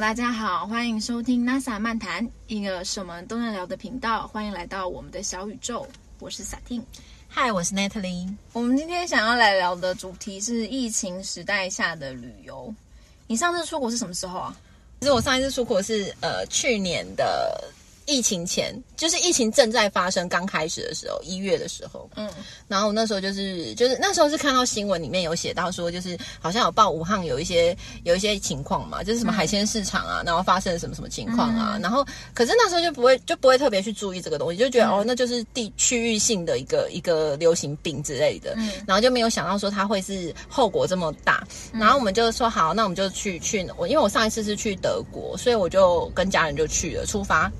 大家好，欢迎收听 NASA 漫谈，一个什么都能聊的频道。欢迎来到我们的小宇宙，我是萨汀。嗨，我是 Natalie。我们今天想要来聊的主题是疫情时代下的旅游。你上次出国是什么时候啊？其实我上一次出国是呃去年的。疫情前就是疫情正在发生刚开始的时候，一月的时候，嗯，然后那时候就是就是那时候是看到新闻里面有写到说，就是好像有报武汉有一些有一些情况嘛，就是什么海鲜市场啊，然后发生了什么什么情况啊，然后可是那时候就不会就不会特别去注意这个东西，就觉得哦那就是地区域性的一个一个流行病之类的，然后就没有想到说它会是后果这么大，然后我们就说好，那我们就去去我因为我上一次是去德国，所以我就跟家人就去了出发。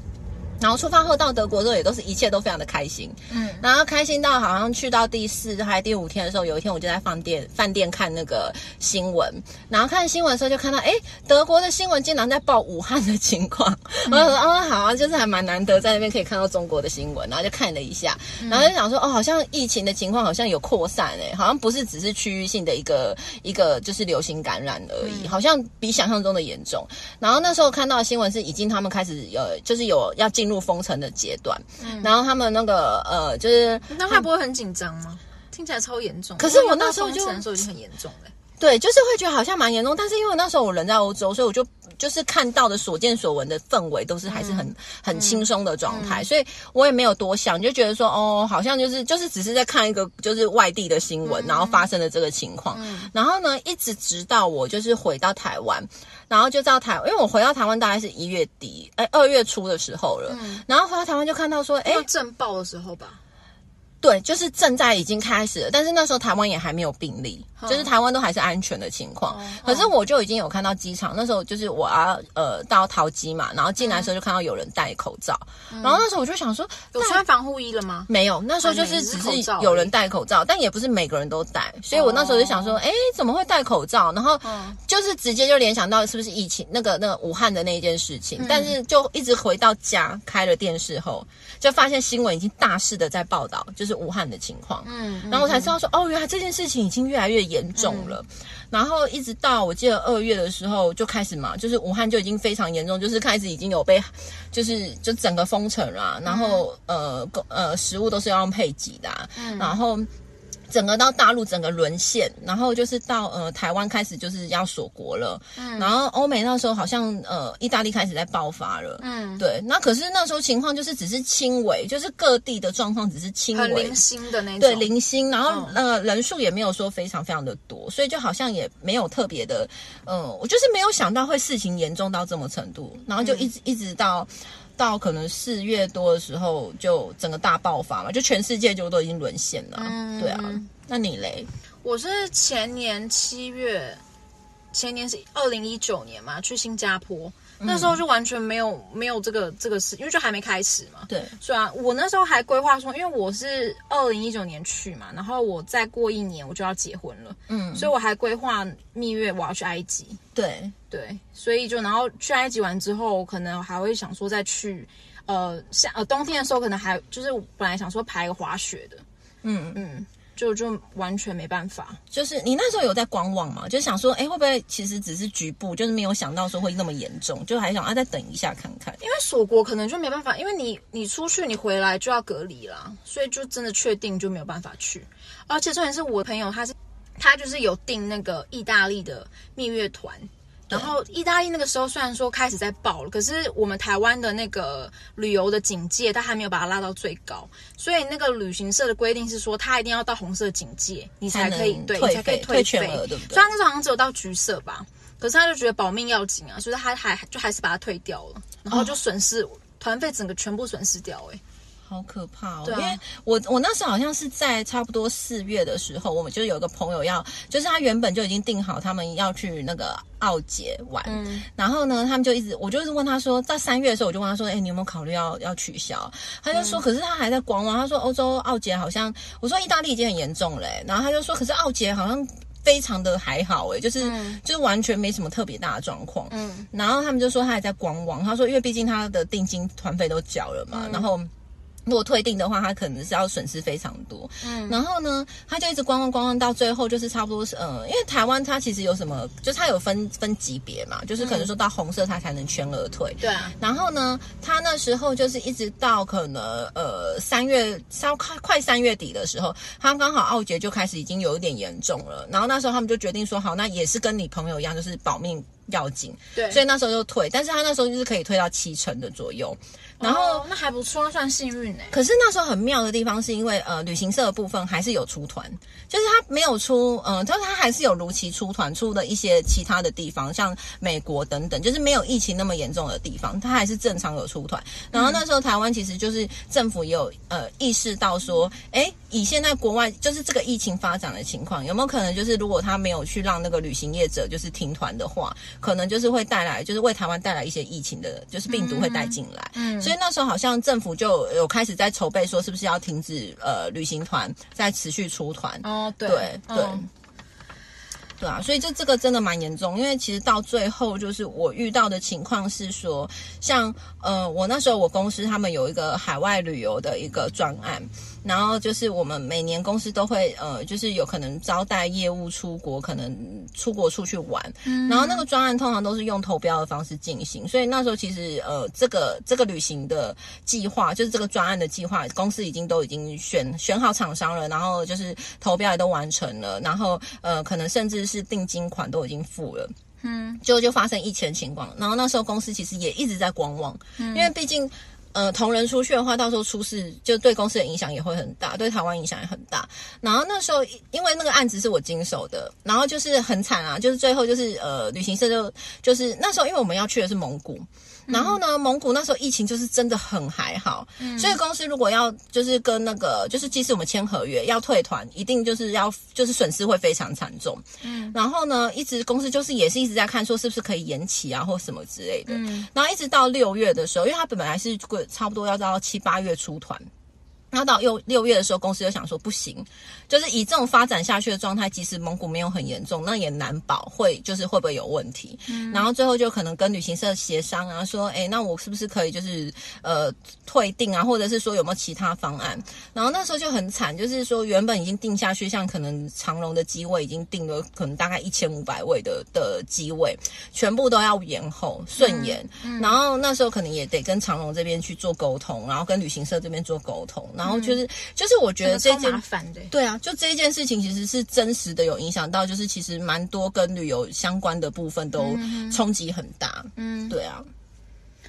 然后出发后到德国之后，也都是一切都非常的开心。嗯，然后开心到好像去到第四还第五天的时候，有一天我就在饭店饭店看那个新闻，然后看新闻的时候就看到，哎，德国的新闻竟然在报武汉的情况。我就说，哦，好啊，就是还蛮难得在那边可以看到中国的新闻，然后就看了一下，然后就想说，哦，好像疫情的情况好像有扩散，哎，好像不是只是区域性的一个一个就是流行感染而已，好像比想象中的严重。然后那时候看到的新闻是已经他们开始有就是有要进。进入封城的阶段，然后他们那个呃，就是那他不会很紧张吗？听起来超严重。可是我那时候就那时候已经很严重了。对，就是会觉得好像蛮严重，但是因为那时候我人在欧洲，所以我就就是看到的所见所闻的氛围都是还是很很轻松的状态，所以我也没有多想，就觉得说哦，好像就是就是只是在看一个就是外地的新闻，然后发生的这个情况。然后呢，一直直到我就是回到台湾。然后就到台，因为我回到台湾大概是一月底，哎，二月初的时候了。嗯，然后回到台湾就看到说，哎，震爆的时候吧。对，就是正在已经开始了，但是那时候台湾也还没有病例，就是台湾都还是安全的情况。可是我就已经有看到机场，那时候就是我要呃到桃机嘛，然后进来的时候就看到有人戴口罩，然后那时候我就想说，有穿防护衣了吗？没有，那时候就是只是有人戴口罩，但也不是每个人都戴，所以我那时候就想说，哎，怎么会戴口罩？然后就是直接就联想到是不是疫情那个那个武汉的那一件事情，但是就一直回到家开了电视后，就发现新闻已经大肆的在报道，就是。武汉的情况，嗯，然后我才知道说，哦，原来这件事情已经越来越严重了。然后一直到我记得二月的时候就开始嘛，就是武汉就已经非常严重，就是开始已经有被，就是就整个封城了。然后呃，呃，食物都是要用配给的，然后。整个到大陆整个沦陷，然后就是到呃台湾开始就是要锁国了，嗯，然后欧美那时候好像呃意大利开始在爆发了，嗯，对，那可是那时候情况就是只是轻微，就是各地的状况只是轻微。零星的那种，对零星，然后呃人数也没有说非常非常的多，所以就好像也没有特别的，嗯，我就是没有想到会事情严重到这么程度，然后就一直一直到。到可能四月多的时候，就整个大爆发嘛，就全世界就都已经沦陷了。嗯，对啊，那你嘞？我是前年七月，前年是二零一九年嘛，去新加坡。那时候就完全没有没有这个这个事，因为就还没开始嘛。对，虽然我那时候还规划说，因为我是二零一九年去嘛，然后我再过一年我就要结婚了，嗯，所以我还规划蜜月我要去埃及。对。对，所以就然后去埃及完之后，可能还会想说再去，呃，夏呃冬天的时候可能还就是本来想说排个滑雪的，嗯。嗯。就就完全没办法，就是你那时候有在观望嘛？就想说，哎，会不会其实只是局部，就是没有想到说会那么严重，就还想啊再等一下看看。因为锁国可能就没办法，因为你你出去你回来就要隔离啦，所以就真的确定就没有办法去。而且重点是我朋友他是他就是有订那个意大利的蜜月团。然后意大利那个时候虽然说开始在爆了，可是我们台湾的那个旅游的警戒，他还没有把它拉到最高，所以那个旅行社的规定是说，他一定要到红色警戒，你才可以对，才可以退费，对不对？虽然那时候好像只有到橘色吧，可是他就觉得保命要紧啊，所以他还就还是把它退掉了，然后就损失团费整个全部损失掉，哎。好可怕哦！因为我我那时候好像是在差不多四月的时候，我们就有个朋友要，就是他原本就已经定好他们要去那个奥捷玩，然后呢，他们就一直我就是问他说，在三月的时候我就问他说，哎，你有没有考虑要要取消？他就说，可是他还在观望。他说欧洲奥捷好像，我说意大利已经很严重嘞，然后他就说，可是奥捷好像非常的还好哎，就是就是完全没什么特别大的状况。嗯，然后他们就说他还在观望。他说，因为毕竟他的定金团费都缴了嘛，然后。如果退订的话，他可能是要损失非常多。嗯，然后呢，他就一直观望观望到最后，就是差不多是呃，因为台湾它其实有什么，就是它有分分级别嘛，就是可能说到红色它才能全额退。对啊。然后呢，他那时候就是一直到可能呃三月稍快快三月底的时候，他刚好奥杰就开始已经有一点严重了。然后那时候他们就决定说，好，那也是跟你朋友一样，就是保命要紧。对。所以那时候就退，但是他那时候就是可以退到七成的左右。然后那还不错，算幸运哎。可是那时候很妙的地方是因为呃，旅行社的部分还是有出团，就是他没有出，嗯，就是他还是有如期出团出的一些其他的地方，像美国等等，就是没有疫情那么严重的地方，他还是正常有出团。然后那时候台湾其实就是政府也有呃意识到说，哎，以现在国外就是这个疫情发展的情况，有没有可能就是如果他没有去让那个旅行业者就是停团的话，可能就是会带来就是为台湾带来一些疫情的，就是病毒会带进来，嗯，所以。那时候好像政府就有开始在筹备，说是不是要停止呃旅行团再持续出团哦，对对对啊，所以就这个真的蛮严重，因为其实到最后就是我遇到的情况是说，像呃我那时候我公司他们有一个海外旅游的一个专案。然后就是我们每年公司都会呃，就是有可能招待业务出国，可能出国出去玩。嗯，然后那个专案通常都是用投标的方式进行，所以那时候其实呃，这个这个旅行的计划，就是这个专案的计划，公司已经都已经选选好厂商了，然后就是投标也都完成了，然后呃，可能甚至是定金款都已经付了。嗯，结果就发生疫情情况，然后那时候公司其实也一直在观望，因为毕竟。呃，同仁出去的话，到时候出事就对公司的影响也会很大，对台湾影响也很大。然后那时候，因为那个案子是我经手的，然后就是很惨啊，就是最后就是呃，旅行社就就是那时候，因为我们要去的是蒙古。然后呢，蒙古那时候疫情就是真的很还好，所以公司如果要就是跟那个就是即使我们签合约要退团，一定就是要就是损失会非常惨重。嗯，然后呢，一直公司就是也是一直在看说是不是可以延期啊或什么之类的。嗯，然后一直到六月的时候，因为他本来是差不多要到七八月出团。然后到六六月的时候，公司又想说不行，就是以这种发展下去的状态，即使蒙古没有很严重，那也难保会就是会不会有问题。嗯，然后最后就可能跟旅行社协商啊，说，哎，那我是不是可以就是呃退订啊，或者是说有没有其他方案？然后那时候就很惨，就是说原本已经定下去，像可能长龙的机位已经定了，可能大概一千五百位的的机位，全部都要延后顺延。然后那时候可能也得跟长龙这边去做沟通，然后跟旅行社这边做沟通。然后就是就是，我觉得这件麻烦的，对啊，就这一件事情其实是真实的，有影响到，就是其实蛮多跟旅游相关的部分都冲击很大。嗯，对啊。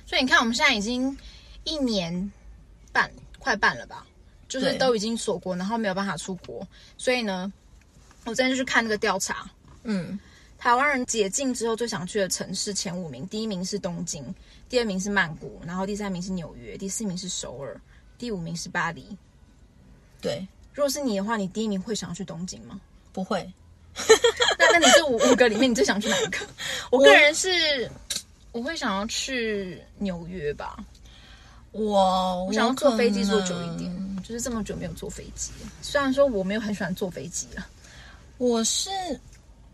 所以你看，我们现在已经一年半，快半了吧？就是都已经锁国，然后没有办法出国。所以呢，我今天就去看那个调查。嗯，台湾人解禁之后最想去的城市前五名，第一名是东京，第二名是曼谷，然后第三名是纽约，第四名是首尔。第五名是巴黎，对。如果是你的话，你第一名会想要去东京吗？不会。那那你这五五个里面，你最想去哪一个？我个人是，我会想要去纽约吧。我我想要坐飞机坐久一点，就是这么久没有坐飞机。虽然说我没有很喜欢坐飞机啊。我是，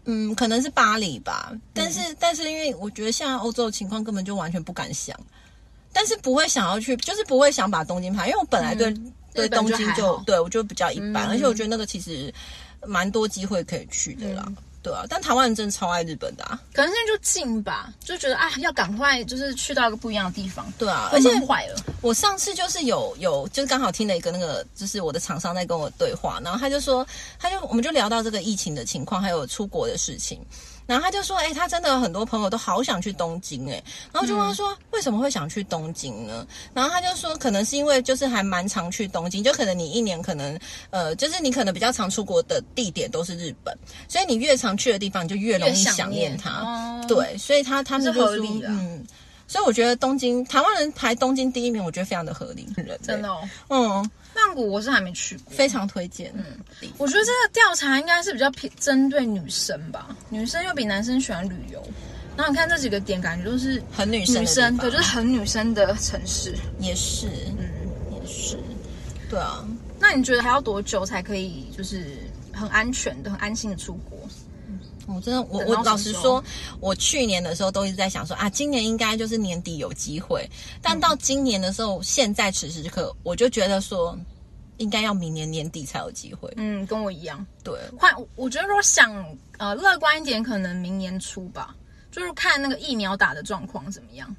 嗯，可能是巴黎吧。但是但是，因为我觉得现在欧洲的情况根本就完全不敢想。但是不会想要去，就是不会想把东京拍，因为我本来对对东京就对我觉得比较一般，而且我觉得那个其实蛮多机会可以去的啦，对啊。但台湾人真的超爱日本的啊，可能现在就近吧，就觉得啊要赶快就是去到一个不一样的地方，对啊。而且坏了，我上次就是有有就是刚好听了一个那个就是我的厂商在跟我对话，然后他就说他就我们就聊到这个疫情的情况，还有出国的事情。然后他就说：“哎，他真的很多朋友都好想去东京哎。”然后就问他说：“为什么会想去东京呢？”然后他就说：“可能是因为就是还蛮常去东京，就可能你一年可能呃，就是你可能比较常出国的地点都是日本，所以你越常去的地方就越容易想念它。对，所以他他们就说嗯，所以我觉得东京台湾人排东京第一名，我觉得非常的合理，真的哦，嗯。”曼谷我是还没去过，非常推荐。嗯，我觉得这个调查应该是比较偏针对女生吧，女生又比男生喜欢旅游。然后你看这几个点，感觉都是很女生，女生对，就是很女生的城市。也是，嗯，也是，对啊。那你觉得还要多久才可以，就是很安全的、很安心的出国？我真的，我我老实说，我去年的时候都一直在想说啊，今年应该就是年底有机会，但到今年的时候，现在此时此刻，我就觉得说，应该要明年年底才有机会。嗯，跟我一样。对，换，我觉得如果想呃乐观一点，可能明年初吧，就是看那个疫苗打的状况怎么样。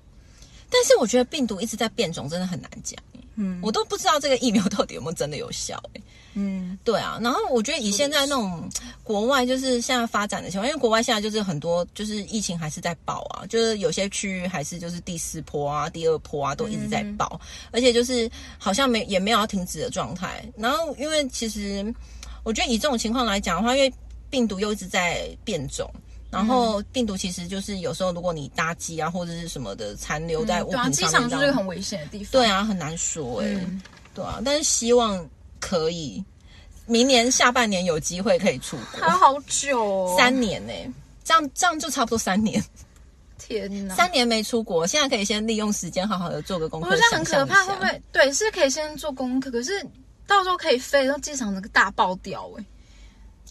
但是我觉得病毒一直在变种，真的很难讲。嗯我都不知道这个疫苗到底有没有真的有效、欸。嗯，对啊，然后我觉得以现在那种国外就是现在发展的情况，因为国外现在就是很多就是疫情还是在爆啊，就是有些区域还是就是第四波啊、第二波啊都一直在爆，而且就是好像没也没有要停止的状态。然后因为其实我觉得以这种情况来讲的话，因为病毒又一直在变种。然后病毒其实就是有时候，如果你搭机啊或者是什么的残留在物对啊，品机场就是个很危险的地方。对啊，很难说哎、嗯对啊，但是希望可以明年下半年有机会可以出国，还有好久、哦，三年呢、这样这样就差不多三年，天哪，三年没出国，现在可以先利用时间好好的做个功课，我觉得很可怕，会不会？对，是可以先做功课，可是到时候可以飞，然后机场那个大爆掉哎、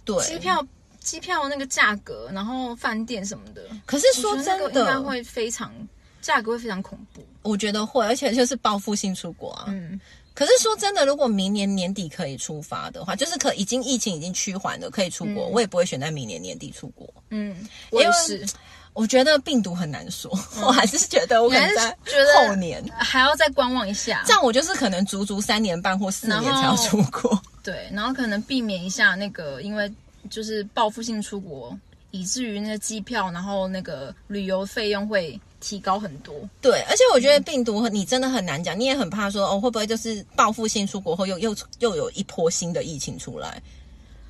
对机票机票那个价格，然后饭店什么的，可是说真的，应该会非常价格会非常恐怖。我觉得会，而且就是报复性出国啊。嗯，可是说真的，如果明年年底可以出发的话，就是可已经疫情已经趋缓了，可以出国，我也不会选在明年年底出国。嗯，我也是，我觉得病毒很难说，我还是觉得我可能你还在是觉得后年。还要再观望一下这。样我就是可能足足三年半或四年才要出国。对，然后可能避免一下那个，因为就是报复性出国，以至于那个机票，然后那个旅游费用会提高很多。对，而且我觉得病毒你真的很难讲，你也很怕说哦，会不会就是报复性出国后又又又有一波新的疫情出来？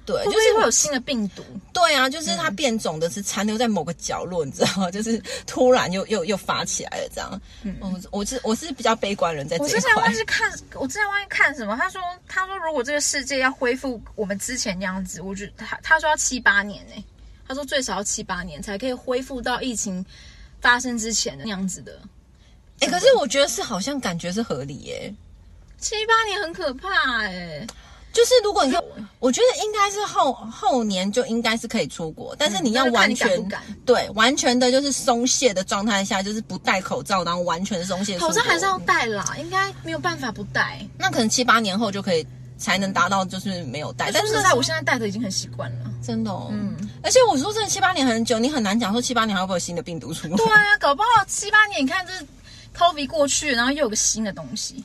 对，就是会会有新的病毒？对啊，就是它变种的是残留在某个角落，你知道吗？就是突然又又又发起来了这样。嗯，我我是我是比较悲观人在这一块我之前忘。记看，我之前忘记看什么。他说，他说如果这个世界要恢复我们之前那样子，我觉得他他说要七八年呢、他说最少要七八年才可以恢复到疫情发生之前的那样子的。哎、可是我觉得是好像感觉是合理耶、七八年很可怕哎、就是如果你看，我觉得应该是后后年就应该是可以出国，但是你要完全、你敢对完全的就是松懈的状态下，就是不戴口罩，然后完全松懈。口罩还是要戴啦，应该没有办法不戴。那可能七八年后就可以才能达到就是没有戴，但是在，我现在戴的已经很习惯了。真的、哦，嗯，而且我说真的，七八年很久，你很难讲说七八年还会不会有新的病毒出来。对啊，搞不好七八年，你看这 COVID 过去，然后又有个新的东西，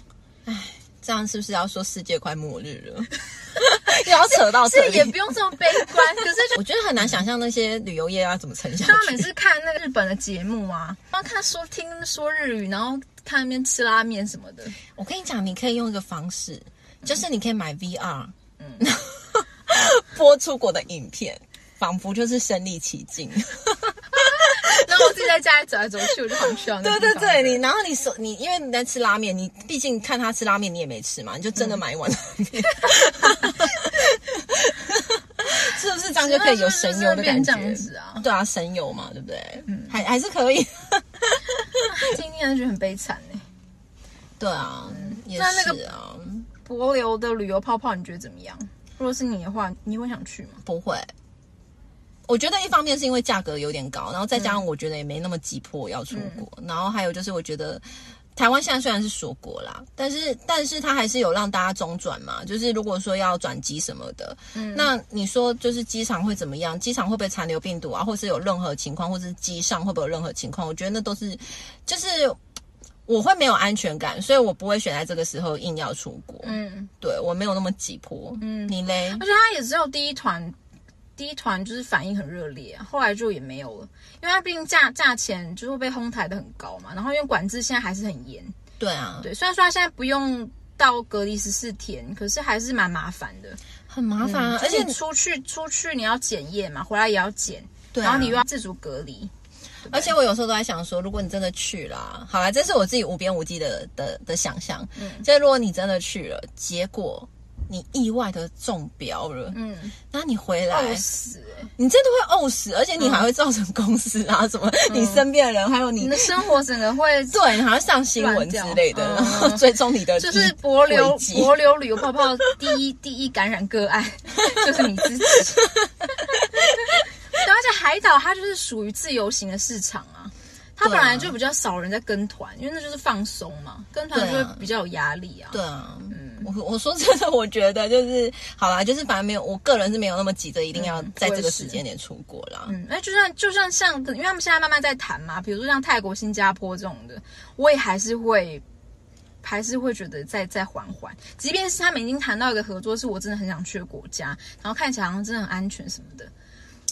这样是不是要说世界快末日了？又要扯到这也不用这么悲观。可是我觉得很难想象那些旅游业要怎么撑下像 他每。次看那个日本的节目啊，然后看说听说日语，然后看那边吃拉面什么的，我跟你讲，你可以用一个方式，就是你可以买 VR，嗯，播出国的影片，仿佛就是身临其境。然后我自己在家里走来走去，我就很需要那对对对，你然后你手你因为你在吃拉面，你毕竟看他吃拉面，你也没吃嘛，你就真的买一碗拉面，是不是这样就可以有神游的感这样觉？子啊，对啊，神游嘛，对不对？嗯，还还是可以。今天就觉得很悲惨呢。对啊，也那那个是啊，帛琉的旅游泡泡，你觉得怎么样？如果是你的话，你会想去吗？不会。我觉得一方面是因为价格有点高，然后再加上我觉得也没那么急迫要出国，然后还有就是我觉得台湾现在虽然是锁国啦，但是但是它还是有让大家中转嘛，就是如果说要转机什么的，那你说就是机场会怎么样？机场会不会残留病毒啊，或是有任何情况，或是机上会不会有任何情况？我觉得那都是就是我会没有安全感，所以我不会选在这个时候硬要出国。嗯，对我没有那么急迫。嗯，你嘞？而且他也只有第一团，第一团就是反应很热烈啊，后来就也没有了，因为它毕竟价价钱就会被哄抬的很高嘛，然后因为管制现在还是很严，对啊，对，虽然说他现在不用到隔离十四天，可是还是蛮麻烦的，很麻烦啊，而且而且你出去出去你要检验嘛，回来也要检，对啊。然后你又要自主隔离，而且我有时候都在想说，如果你真的去了，好啦，这是我自己无边无际的的的想象。嗯，就是如果你真的去了，结果你意外的中标了，嗯，那你回来，饿死、欸，你真的会呕死，而且你还会造成公司啊什么，你身边的人，还有你你的生活整个会对，你还会上新闻之类的，然后 追踪你的就是遗帛琉轨迹。帛琉旅游泡泡第一第一感染个案 就是你自己，对而且海岛它就是属于自由行的市场啊，它本来就比较少人在跟团，因为那就是放松嘛，跟团就会比较有压力啊。对啊，我我说真的，我觉得就是好啦，就是反正没有，我个人是没有那么急着一定要在这个时间点出国啦。嗯，那就算就算像，因为他们现在慢慢在谈嘛，比如说像泰国、新加坡这种的，我也还是会，还是会觉得再再缓缓。即便是他们已经谈到一个合作，是我真的很想去的国家，然后看起来好像真的很安全什么的，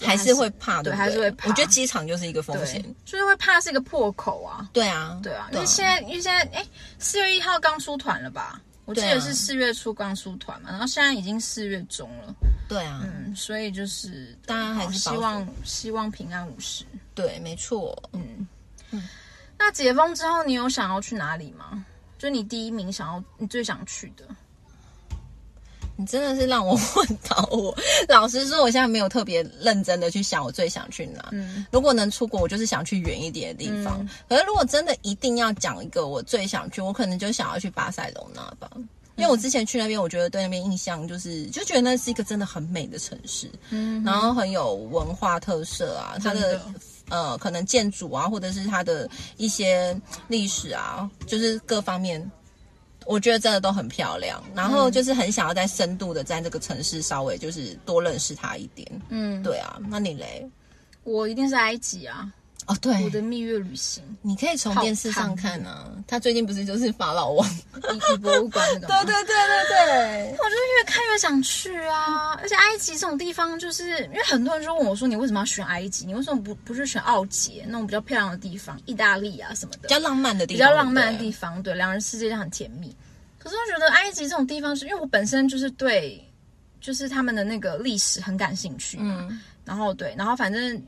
还是会怕，对还是会怕我觉得机场就是一个风险。，就是会怕是一个破口啊。对啊，对啊，因为现在因为现在哎，四月一号刚出团了吧？我记得是四月初刚出团嘛，然后现在已经四月中了，对啊，嗯，所以就是大家还是希望希望平安无事。对，没错。嗯嗯，那解封之后，你有想要去哪里吗？就你第一名想要，你最想去的？你真的是让我 问到我。老实说，我现在没有特别认真的去想我最想去哪。嗯如果能出国，我就是想去远一点的地方。嗯可是如果真的一定要讲一个我最想去，我可能就想要去巴塞隆那吧。因为我之前去那边，我觉得对那边印象就是，就觉得那是一个真的很美的城市，嗯然后很有文化特色啊，它的的呃可能建筑啊，或者是它的一些历史啊，就是各方面，我觉得真的都很漂亮。然后就是很想要在深度的在这个城市稍微就是多认识它一点。嗯，对啊，那你嘞？我一定是埃及啊，哦，对，我的蜜月旅行，你可以从电视上看啊。他最近不是就是法老王？以以博物馆那个。对对对对对。我就是越看越想去啊！而且埃及这种地方，就是因为很多人就问我说：“你为什么要选埃及？你为什么不不是选奥捷那种比较漂亮的地方，意大利啊什么的比？较浪漫的地方，比较浪漫的地方。对，两人世界就很甜蜜。可是我觉得埃及这种地方是，因为我本身就是对，就是他们的那个历史很感兴趣嘛。嗯然后对，然后反正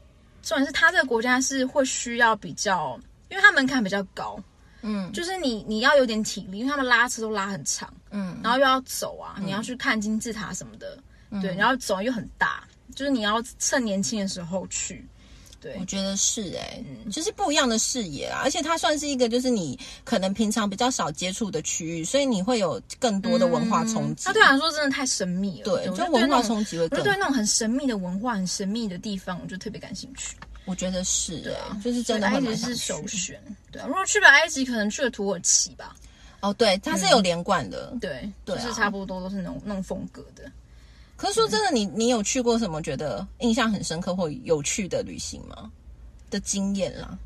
重点是他这个国家是会需要比较，因为他门槛比较高，嗯。就是你你要有点体力，因为他们拉车都拉很长，嗯，然后又要走啊，你要去看金字塔什么的，对，然后走又很大，就是你要趁年轻的时候去，对我觉得是哎、嗯就是不一样的视野啊，而且它算是一个就是你可能平常比较少接触的区域，所以你会有更多的文化冲击。它对我来说真的太神秘了，对，我就文化冲击会更我就。对那种很神秘的文化、很神秘的地方，我就特别感兴趣。我觉觉得是哎、啊，就是真的埃及是首。选。对啊，如果去了埃及，可能去了土耳其吧。哦，对，它是有连贯的。对，对啊就是差不多都是那种那种风格的。可是说真的，你你有去过什么觉得印象很深刻或有趣的旅行吗？的经验啦。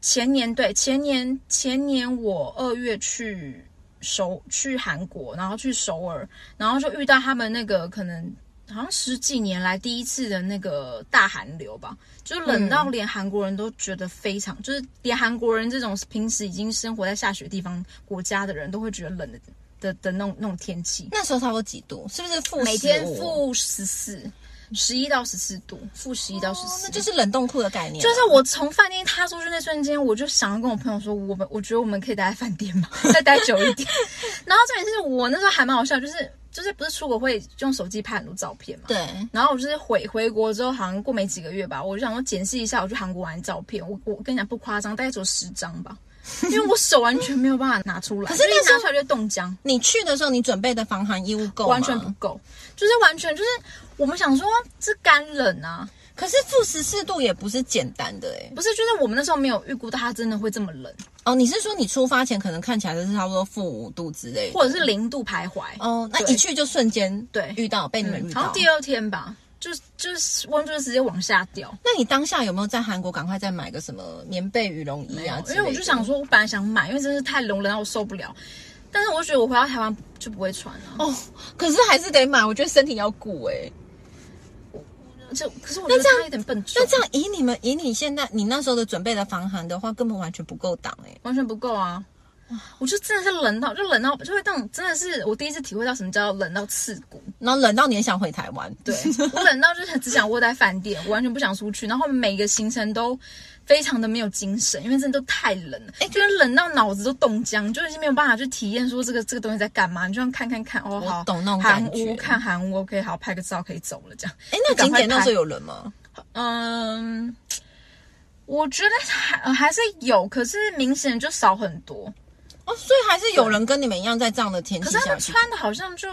前年对前年前年我二月去首去韩国，然后去首尔，然后就遇到他们那个可能好像十几年来第一次的那个大寒流吧，就冷到连韩国人都觉得非常，就是连韩国人这种平时已经生活在下雪地方国家的人都会觉得冷的的的那种那种天气，那时候差不多几度？是不是负每天15负十四。十一到十四度，负十一到十四、哦那就是冷冻库的概念啊。就是我从饭店踏出去那瞬间，我就想要跟我朋友说，我们我觉得我们可以待在饭店嘛，再待久一点。然后重点是我那时候还蛮好笑，就是就是不是出国会用手机拍很多照片嘛？对，然后我就是回回国之后，好像过没几个月吧，我就想说检视一下我去韩国玩的照片。我我跟你讲不夸张，大概只有十张吧，因为我手完全没有办法拿出来，可是那时候拿出来就冻僵。你去的时候，你准备的防寒衣物够吗？完全不够，就是完全就是我们想说这干冷啊，可是负十四度也不是简单的哎、不是，就是我们那时候没有预估到它真的会这么冷，哦，你是说你出发前可能看起来就是差不多负五度之类的，或者是零度徘徊。哦，那一去就瞬间对遇到被你们遇到。好像第二天吧，就就是温度就直接往下掉。那你当下有没有在韩国赶快再买个什么棉被、羽绒衣啊？因为我就想说，我本来想买，因为真是太冷，冷到我受不了。但是我就觉得我回到台湾就不会穿了、哦，可是还是得买，我觉得身体要顾哎、就可是我觉得这样有点笨重，那这样以你们以你现在你那时候的准备的防寒的话，根本完全不够挡哎、完全不够啊！我就真的是冷到，就冷到，就会那种真的是我第一次体会到什么叫冷到刺骨。然后冷到你也想回台湾。对我冷到就是只想窝在饭店，我完全不想出去，然后每个行程都非常的没有精神，因为真的都太冷了，哎，就是冷到脑子都冻僵，就已经没有办法去体验说这个这个东西在干嘛，你就像看看看，哦，好，懂那种韩感觉屋看韩屋，OK，好，拍个照可以走了，这样。哎，那景点那时候有人吗？嗯，我觉得还、呃还是有，可是明显就少很多。哦，所以还是有人跟你们一样在这样的天气可是他。们穿的好像就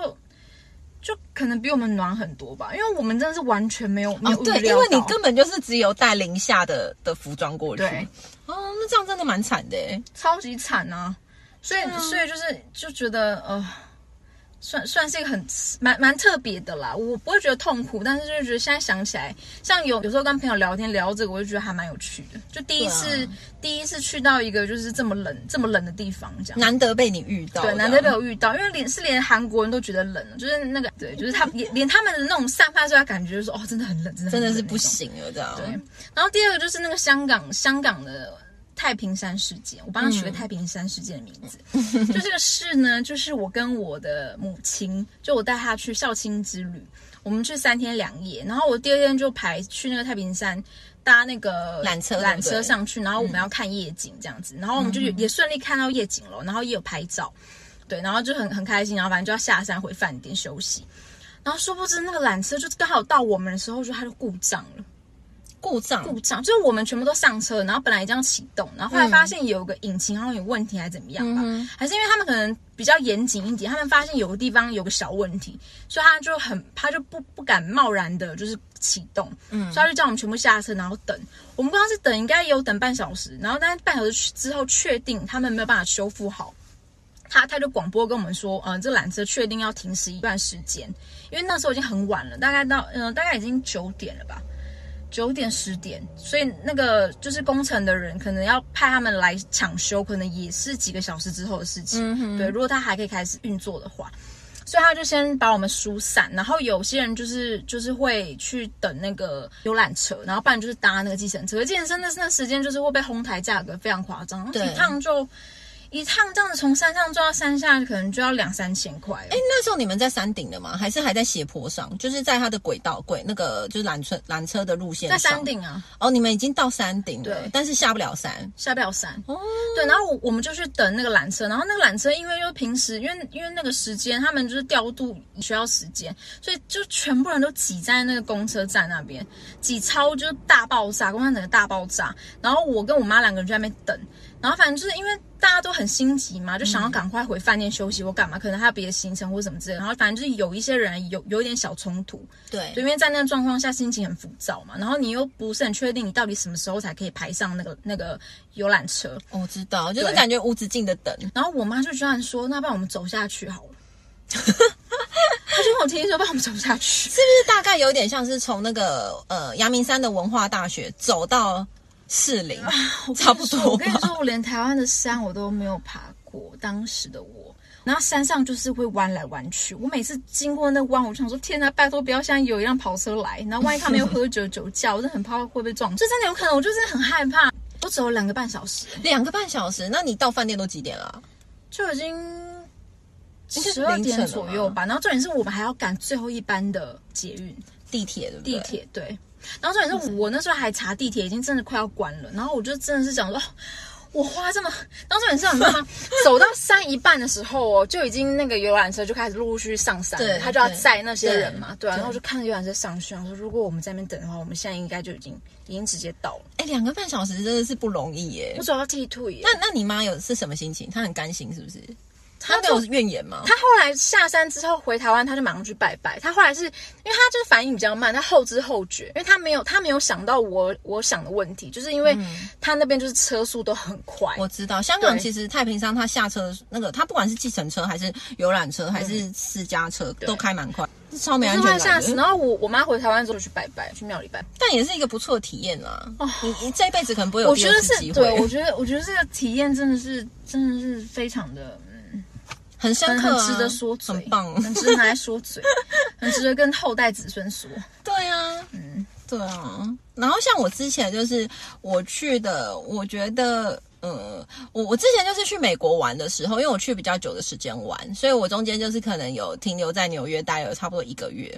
就可能比我们暖很多吧，因为我们真的是完全没有没有，哦对，因为你到根本就是只有带零下的的服装过去。对，哦，那这样真的蛮惨的耶。超级惨啊！所以、啊所以就是就觉得呃，算算是一个很蛮蛮特别的啦。我不会觉得痛苦，但是就觉得现在想起来，像有有时候跟朋友聊天聊这个，我就觉得还蛮有趣的。就第一次、啊第一次去到一个就是这么冷这么冷的地方，这样。难得被你遇到，对，难得被我遇到，因为连是连韩国人都觉得冷了，就是那个对，就是他连连他们的那种散发出来感觉，就是说哦，真的很冷，真的真的是不行了，这样。对，然后第二个就是那个香港香港的太平山事件，我帮他取个太平山事件的名字。就这个事呢，就是我跟我的母亲，就我带她去孝亲之旅，我们去三天两夜，然后我第二天就排去那个太平山。搭那个缆车缆车上去，然后我们要看夜景这样子，然后我们就也也顺利看到夜景了，然后也有拍照，对，然后就很很开心，然后反正就要下山回饭店休息，然后殊不知那个缆车就刚好到我们的时候，就它就故障了。故障，故障，就是我们全部都上车，然后本来这样启动，然后后来发现有个引擎好像有问题，还是怎么样吧？还是因为他们可能比较严谨一点，他们发现有个地方有个小问题，所以他就很他就不不敢贸然的就是启动，嗯，所以他就叫我们全部下车，然后等。我们刚刚是等，应该也有等半小时，然后但是半小时之后确定他们没有办法修复好。他他就广播跟我们说，嗯、这缆车确定要停驶一段时间，因为那时候已经很晚了，大概到嗯、呃大概已经九点了吧，九点十点，所以那个就是工程的人可能要派他们来抢修，可能也是几个小时之后的事情。对，如果他还可以开始运作的话，所以他就先把我们疏散，然后有些人就是就是会去等那个游览车，然后不然就是搭那个计程车。计程车那那时间就是会被哄抬价格非常夸张，对一趟就一趟这样子从山上坐到山下，可能就要两三千块。哎，那时候你们在山顶的吗？还是还在斜坡上？就是在它的轨道轨那个就是缆车缆车的路线在。山顶啊，哦，你们已经到山顶了对，但是下不了山。下不了山。哦，对，然后我我们就去等那个缆车，然后那个缆车因为就平时因为因为那个时间他们就是调度需要时间，所以就全部人都挤在那个公车站那边，挤超就是大爆炸，公车整个大爆炸。然后我跟我妈两个人就在那边等，然后反正就是因为大家都很心急嘛，就想要赶快回饭店休息我干嘛，可能还有别的行程或什么之类的。然后反正就是有一些人有有一点小冲突，对对，因为在那个状况下心情很浮躁嘛，然后你又不是很确定你到底什么时候才可以排上那个那个游览车。我知道，就是感觉无止境的等。然后我妈就居然说：“那不然我们走下去好了。”她就跟我提议说：“不然我们走下去。是不是大概有点像是从那个呃阳明山的文化大学走到士林，差不多我跟你？说，我连台湾的山我都没有爬过，当时的我。然后山上就是会弯来弯去，我每次经过那弯，我就想说：天哪，拜托不要像有一辆跑车来，然后万一他没有喝酒酒驾，我真的很怕会被撞。这真的有可能，我就真的很害怕。我走了两个半小时，两个半小时，那你到饭店都几点了？就已经十二点左右吧。然后重点是我们还要赶最后一班的捷运。地铁对不对？地铁对，然后重点是我那时候还查地铁，已经真的快要关了，然后我就真的是想说，哦我花这么，然后重点是你知道吗？走到山一半的时候哦，就已经那个游览车就开始陆陆续续上山了，对他就要载那些人嘛，对然后我就看着游览车上去，然后说如果我们在那边等的话，我们现在应该就已经已经直接到了，哎，两个半小时真的是不容易耶我。走到剃兔耶。那那你妈有是什么心情？她很甘心是不是？她他没有怨言吗？他后来下山之后回台湾，他就马上去拜拜。他后来是因为他就是反应比较慢，他后知后觉，因为他没有他没有想到我我想的问题，就是因为他那边就是车速都很快。我知道，香港其实太平山他下车的那个，他不管是计程车还是游览车还是私家车，都开蛮快，超没安是全感吓死。然。后我我妈回台湾之后就去拜拜，去庙里拜。但也是一个不错的体验啦。你你这一辈子可能不会有第我觉得是对，我觉得我觉得这个体验真的是真的是非常的嗯很深刻、啊，很很值得说嘴，很棒。很值得拿来说嘴，很值得跟后代子孙说。对啊，嗯，对啊。然后像我之前就是我去的，我觉得。呃，我我之前就是去美国玩的时候，因为我去比较久的时间玩，所以我中间就是可能有停留在纽约待了差不多一个月。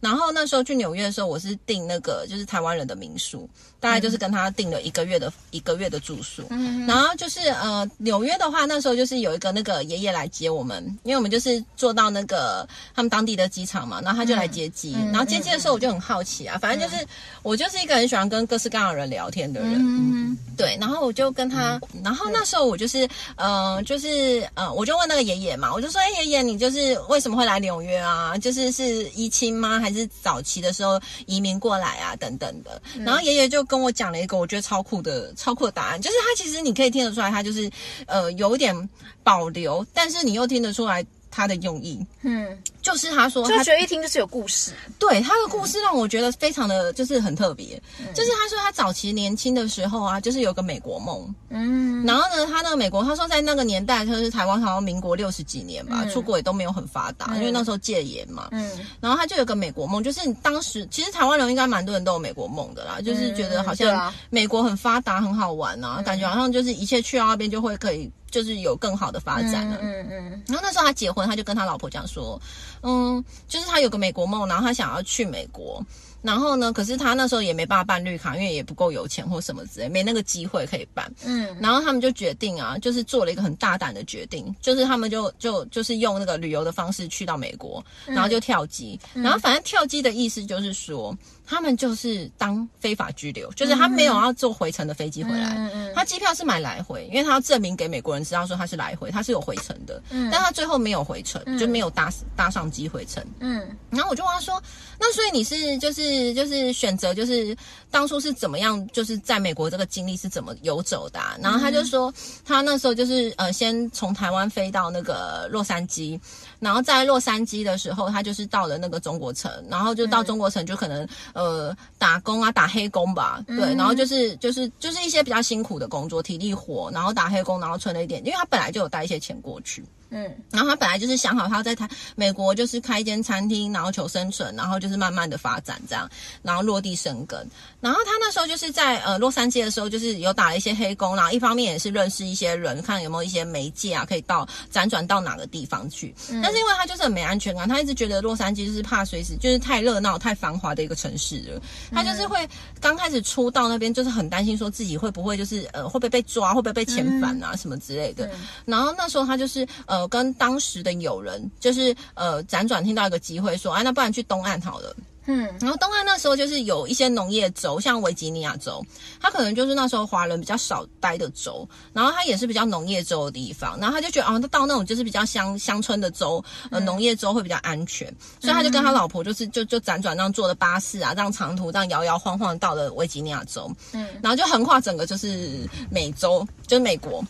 然后那时候去纽约的时候，我是订那个就是台湾人的民宿，大概就是跟他订了一个月的、一个月的住宿。嗯然后就是呃纽约的话，那时候就是有一个那个爷爷来接我们，因为我们就是坐到那个他们当地的机场嘛，然后他就来接机。嗯然后接机的时候我就很好奇啊，反正就是、我就是一个很喜欢跟各式各样的人聊天的人。嗯，对，然后我就跟他然后那时候我就是，呃，就是呃，我就问那个爷爷嘛，我就说，哎，爷爷，你就是为什么会来纽约啊？就是是移亲吗？还是早期的时候移民过来啊？等等的。然后爷爷就跟我讲了一个我觉得超酷的、超酷的答案，就是他其实你可以听得出来，他就是呃有点保留，但是你又听得出来他的用意。嗯，就是他说就他觉得一听就是有故事。对他的故事让我觉得非常的就是很特别，就是他说他早期年轻的时候啊，就是有个美国梦，嗯。然后呢，他那个美国，他说在那个年代，就是台湾好像民国六十几年吧，出国也都没有很发达，因为那时候戒严嘛。嗯。然后他就有个美国梦，就是当时其实台湾人应该蛮多人都有美国梦的啦，就是觉得好像美国很发达、很好玩啊，感觉好像就是一切去到那边就会可以，就是有更好的发展啊。嗯嗯然后那时候他结婚，他就跟他老婆讲说，嗯，就是他有个美国梦，然后他想要去美国。然后呢，可是他那时候也没办法办绿卡，因为也不够有钱或什么之类，没那个机会可以办。嗯。然后他们就决定啊，就是做了一个很大胆的决定，就是他们就就就是用那个旅游的方式去到美国，然后就跳机。然后反正跳机的意思就是说，他们就是当非法拘留，就是他没有要坐回程的飞机回来，嗯嗯他机票是买来回，因为他要证明给美国人知道说他是来回，他是有回程的，嗯。但他最后没有回程，就没有搭搭上机回程。嗯。然后我就问他说：“那所以你是就是就是选择就是当初是怎么样，就是在美国这个经历是怎么游走的、啊？”然后他就说，他那时候就是呃，先从台湾飞到那个洛杉矶，然后在洛杉矶的时候，他就是到了那个中国城，然后就到中国城就可能呃打工啊，打黑工吧，对，然后就是就是就是一些比较辛苦的工作，体力活，然后打黑工，然后存了一点，因为他本来就有带一些钱过去。嗯然后他本来就是想好，他要在台美国就是开一间餐厅，然后求生存，然后就是慢慢的发展这样，然后落地生根。然后他那时候就是在呃洛杉矶的时候，就是有打了一些黑工，然后一方面也是认识一些人，看有没有一些媒介啊，可以到辗转到哪个地方去。但是因为他就是很没安全感，他一直觉得洛杉矶就是怕随时就是太热闹、太繁华的一个城市了，他就是会刚开始出到那边，就是很担心说自己会不会就是呃会不会被抓，会不会被遣返啊、什么之类的。然后那时候他就是呃跟当时的友人，就是呃辗转听到一个机会说，哎，那不然去东岸好了。嗯。然后东岸那时候就是有一些农业州，像维吉尼亚州，它可能就是那时候华人比较少待的州，然后它也是比较农业州的地方，然后他就觉得哦，他到那种就是比较乡乡村的州，呃，农业州会比较安全，所以他就跟他老婆就是就就辗转这样坐的巴士啊，这样长途这样摇摇晃晃到了维吉尼亚州，嗯。然后就横跨整个就是美洲，就是美国。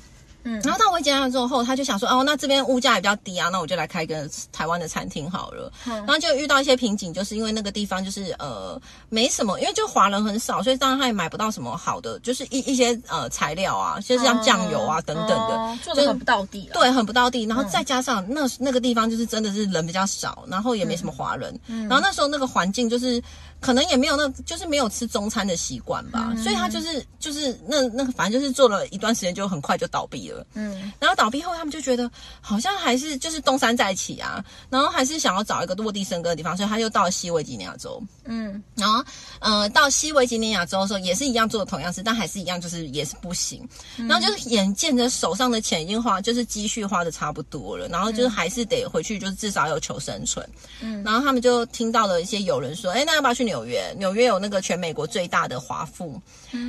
嗯。然后到维吉尼亚之后，他就想说，哦，那这边物价也比较低啊，那我就来开个台湾的餐厅好了。然后就遇到一些瓶颈，就是因为那个地方就是呃没什么，因为就华人很少，所以当然他也买不到什么好的，就是一一些呃材料啊，就是像酱油啊、等等的。哦做的很不到地。对，很不到地，然后再加上那那个地方就是真的是人比较少，然后也没什么华人，然后那时候那个环境就是可能也没有那，就是没有吃中餐的习惯吧，所以他就是就是那那个反正就是做了一段时间就很快就倒闭了，嗯。然后倒闭后他们就觉得好像还是就是东山再起啊，然后还是想要找一个落地生根的地方，所以他就到了西维吉尼亚州，嗯。然后，呃，到西维吉尼亚州的时候，也是一样做同样事，但还是一样，就是也是不行。然后就是眼见着手上的钱已经花，就是积蓄花的差不多了，然后就是还是得回去，就是至少有求生存。嗯。然后他们就听到了一些有人说，哎，那要不要去纽约？纽约有那个全美国最大的华富，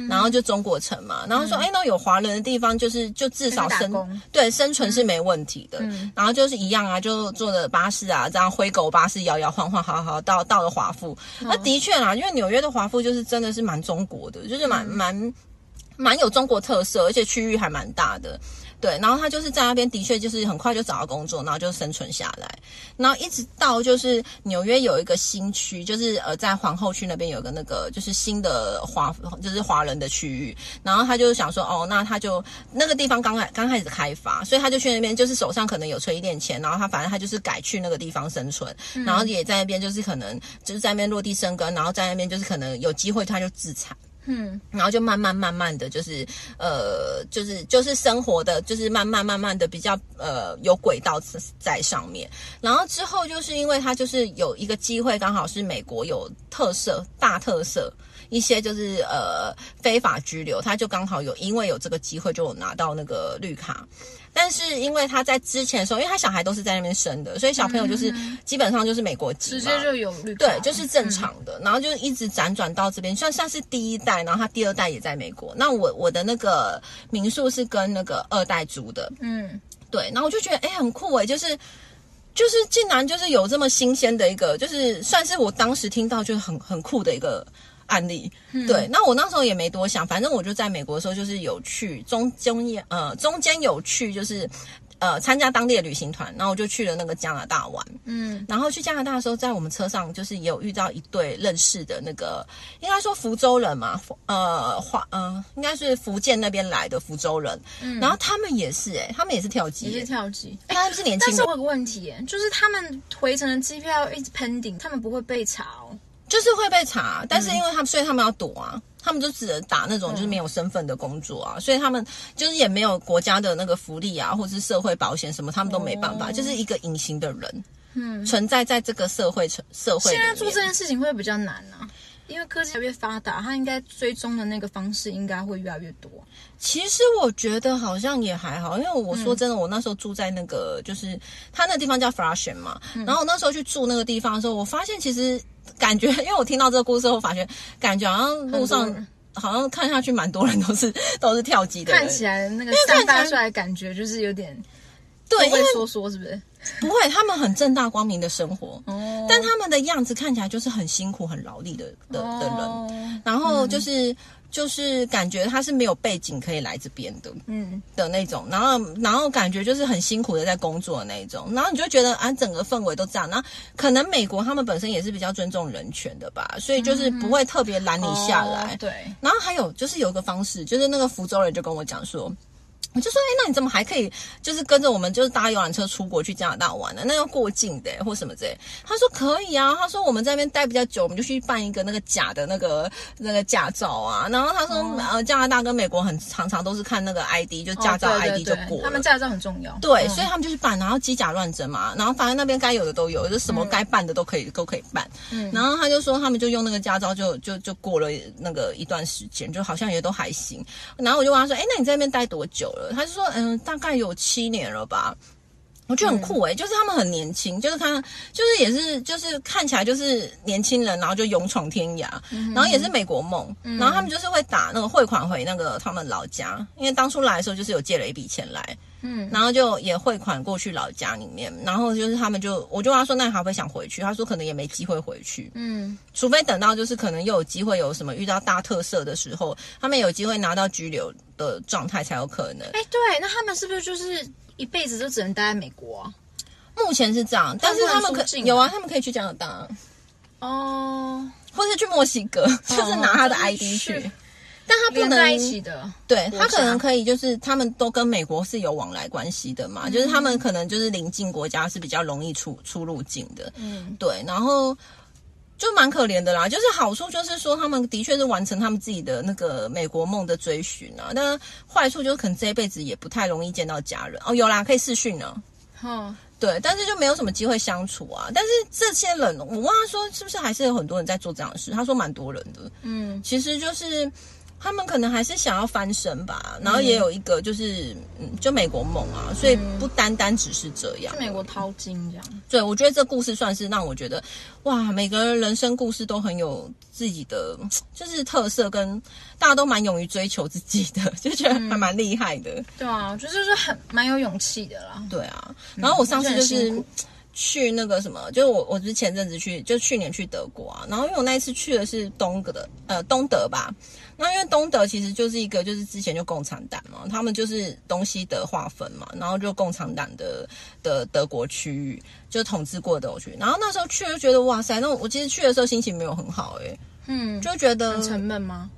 然后就中国城嘛。然后说，哎，那有华人的地方，就是就至少生对生存是没问题的。嗯然后就是一样啊，就坐着巴士啊，这样灰狗巴士摇摇晃晃，好好到到了华富。那的确啦，因为纽约的华富就是真的是蛮中国的，就是蛮蛮蛮有中国特色，而且区域还蛮大的。对，然后他就是在那边的确就是很快就找到工作，然后就生存下来，然后一直到就是纽约有一个新区，就是呃在皇后区那边有个那个就是新的华就是华人的区域，然后他就想说哦，那他就那个地方刚开刚开始开发，所以他就去那边，就是手上可能有存一点钱，然后他反正他就是改去那个地方生存，然后也在那边就是可能就是在那边落地生根，然后在那边就是可能有机会他就自产。嗯然后就慢慢慢慢的就是呃，就是就是生活的，就是慢慢慢慢的比较呃有轨道在上面。然后之后就是因为他就是有一个机会，刚好是美国有特色大特色。一些就是呃非法居留，他就刚好有因为有这个机会就有拿到那个绿卡。但是因为他在之前的时候，因为他小孩都是在那边生的，所以小朋友就是基本上就是美国籍，直接就有绿卡，对，就是正常的。然后就一直辗转到这边，算算是第一代，然后他第二代也在美国。那我我的那个民宿是跟那个二代租的，嗯，对。然后我就觉得哎很酷哎，就是就是竟然就是有这么新鲜的一个，就是算是我当时听到就很很酷的一个。案例，对，那我那时候也没多想，反正我就在美国的时候，就是有去中中间呃中间有去，就是呃参加当地的旅行团，然后我就去了那个加拿大玩，嗯，然后去加拿大的时候，在我们车上就是也有遇到一对认识的那个，应该说福州人嘛，呃华呃应该是福建那边来的福州人，嗯，然后他们也是哎，他们也是跳机，也是跳机，他们是年轻，但是我有个问题，就是他们回程的机票一直 pending，他们不会被查哦。就是会被查，但是因为他们，所以他们要躲啊，他们就只能打那种就是没有身份的工作啊，所以他们就是也没有国家的那个福利啊，或者是社会保险什么，他们都没办法，就是一个隐形的人，嗯，存在在这个社会社会。现在做这件事情会比较难啊，因为科技越发达，它应该追踪的那个方式应该会越来越多。其实我觉得好像也还好，因为我说真的，我那时候住在那个就是他那个地方叫 Flushing 嘛，然后我那时候去住那个地方的时候，我发现其实。感觉，因为我听到这个故事后，发觉感觉好像路上好像看下去，蛮多人都是都是跳级的。看起来那个散发出来感觉就是有点对，会说说是不是？不会，他们很正大光明的生活，哦，但他们的样子看起来就是很辛苦、很劳力的的的人，然后就是。就是感觉他是没有背景可以来这边的，嗯。的那种，然后然后感觉就是很辛苦的在工作的那种，然后你就觉得啊，整个氛围都这样，然后可能美国他们本身也是比较尊重人权的吧，所以就是不会特别拦你下来，对。然后还有就是有个方式，就是那个福州人就跟我讲说。我就说，哎，那你怎么还可以，就是跟着我们，就是搭游览车出国去加拿大玩呢？那要过境的，或什么之类。他说可以啊，他说我们在那边待比较久，我们就去办一个那个假的那个那个驾照啊。然后他说，呃，加拿大跟美国很常常都是看那个 ID，就驾照 ID 就过。他们驾照很重要。对，所以他们就去办，然后机甲乱真嘛，然后反正那边该有的都有，就什么该办的都可以都可以办。嗯。然后他就说，他们就用那个驾照，就就就过了那个一段时间，就好像也都还行。然后我就问他说，哎，那你在那边待多久了？他就说，嗯。大概有七年了吧，我觉得很酷哎，就是他们很年轻，就是他，就是也是，就是看起来就是年轻人，然后就勇闯天涯，然后也是美国梦，然后他们就是会打那个汇款回那个他们老家，因为当初来的时候就是有借了一笔钱来。嗯，然后就也汇款过去老家里面，然后就是他们就，我就问他说，那你还会想回去？他说可能也没机会回去，嗯，除非等到就是可能又有机会有什么遇到大特色的时候，他们有机会拿到居留的状态才有可能。哎，对，那他们是不是就是一辈子就只能待在美国？目前是这样，但是他们可有啊，他们可以去加拿大，哦，或者去墨西哥，就是拿他的 ID 去。但他不能在一起的，对他可能可以，就是他们都跟美国是有往来关系的嘛，就是他们可能就是邻近国家是比较容易出出入境的，嗯，对，然后就蛮可怜的啦。就是好处就是说，他们的确是完成他们自己的那个美国梦的追寻啊，那坏处就是可能这一辈子也不太容易见到家人哦。有啦，可以视讯呢，哦，对，但是就没有什么机会相处啊。但是这些人，我问他说是不是还是有很多人在做这样的事，他说蛮多人的，嗯，其实就是。他们可能还是想要翻身吧，然后也有一个就是，嗯，就美国梦啊，所以不单单只是这样。去美国淘金这样。对，我觉得这故事算是让我觉得，哇，每个人生故事都很有自己的就是特色，跟大家都蛮勇于追求自己的，就觉得还蛮厉害的。对啊，我觉得就是很蛮有勇气的啦。对啊，然后我上次就是。去那个什么，就是我，我是前阵子去，就去年去德国啊。然后因为我那一次去的是东德的，呃，东德吧。那因为东德其实就是一个，就是之前就共产党嘛，他们就是东西德划分嘛，然后就共产党的的德国区域就统治过的区。然后那时候去就觉得哇塞，那我其实去的时候心情没有很好哎，嗯，就觉得很沉闷吗？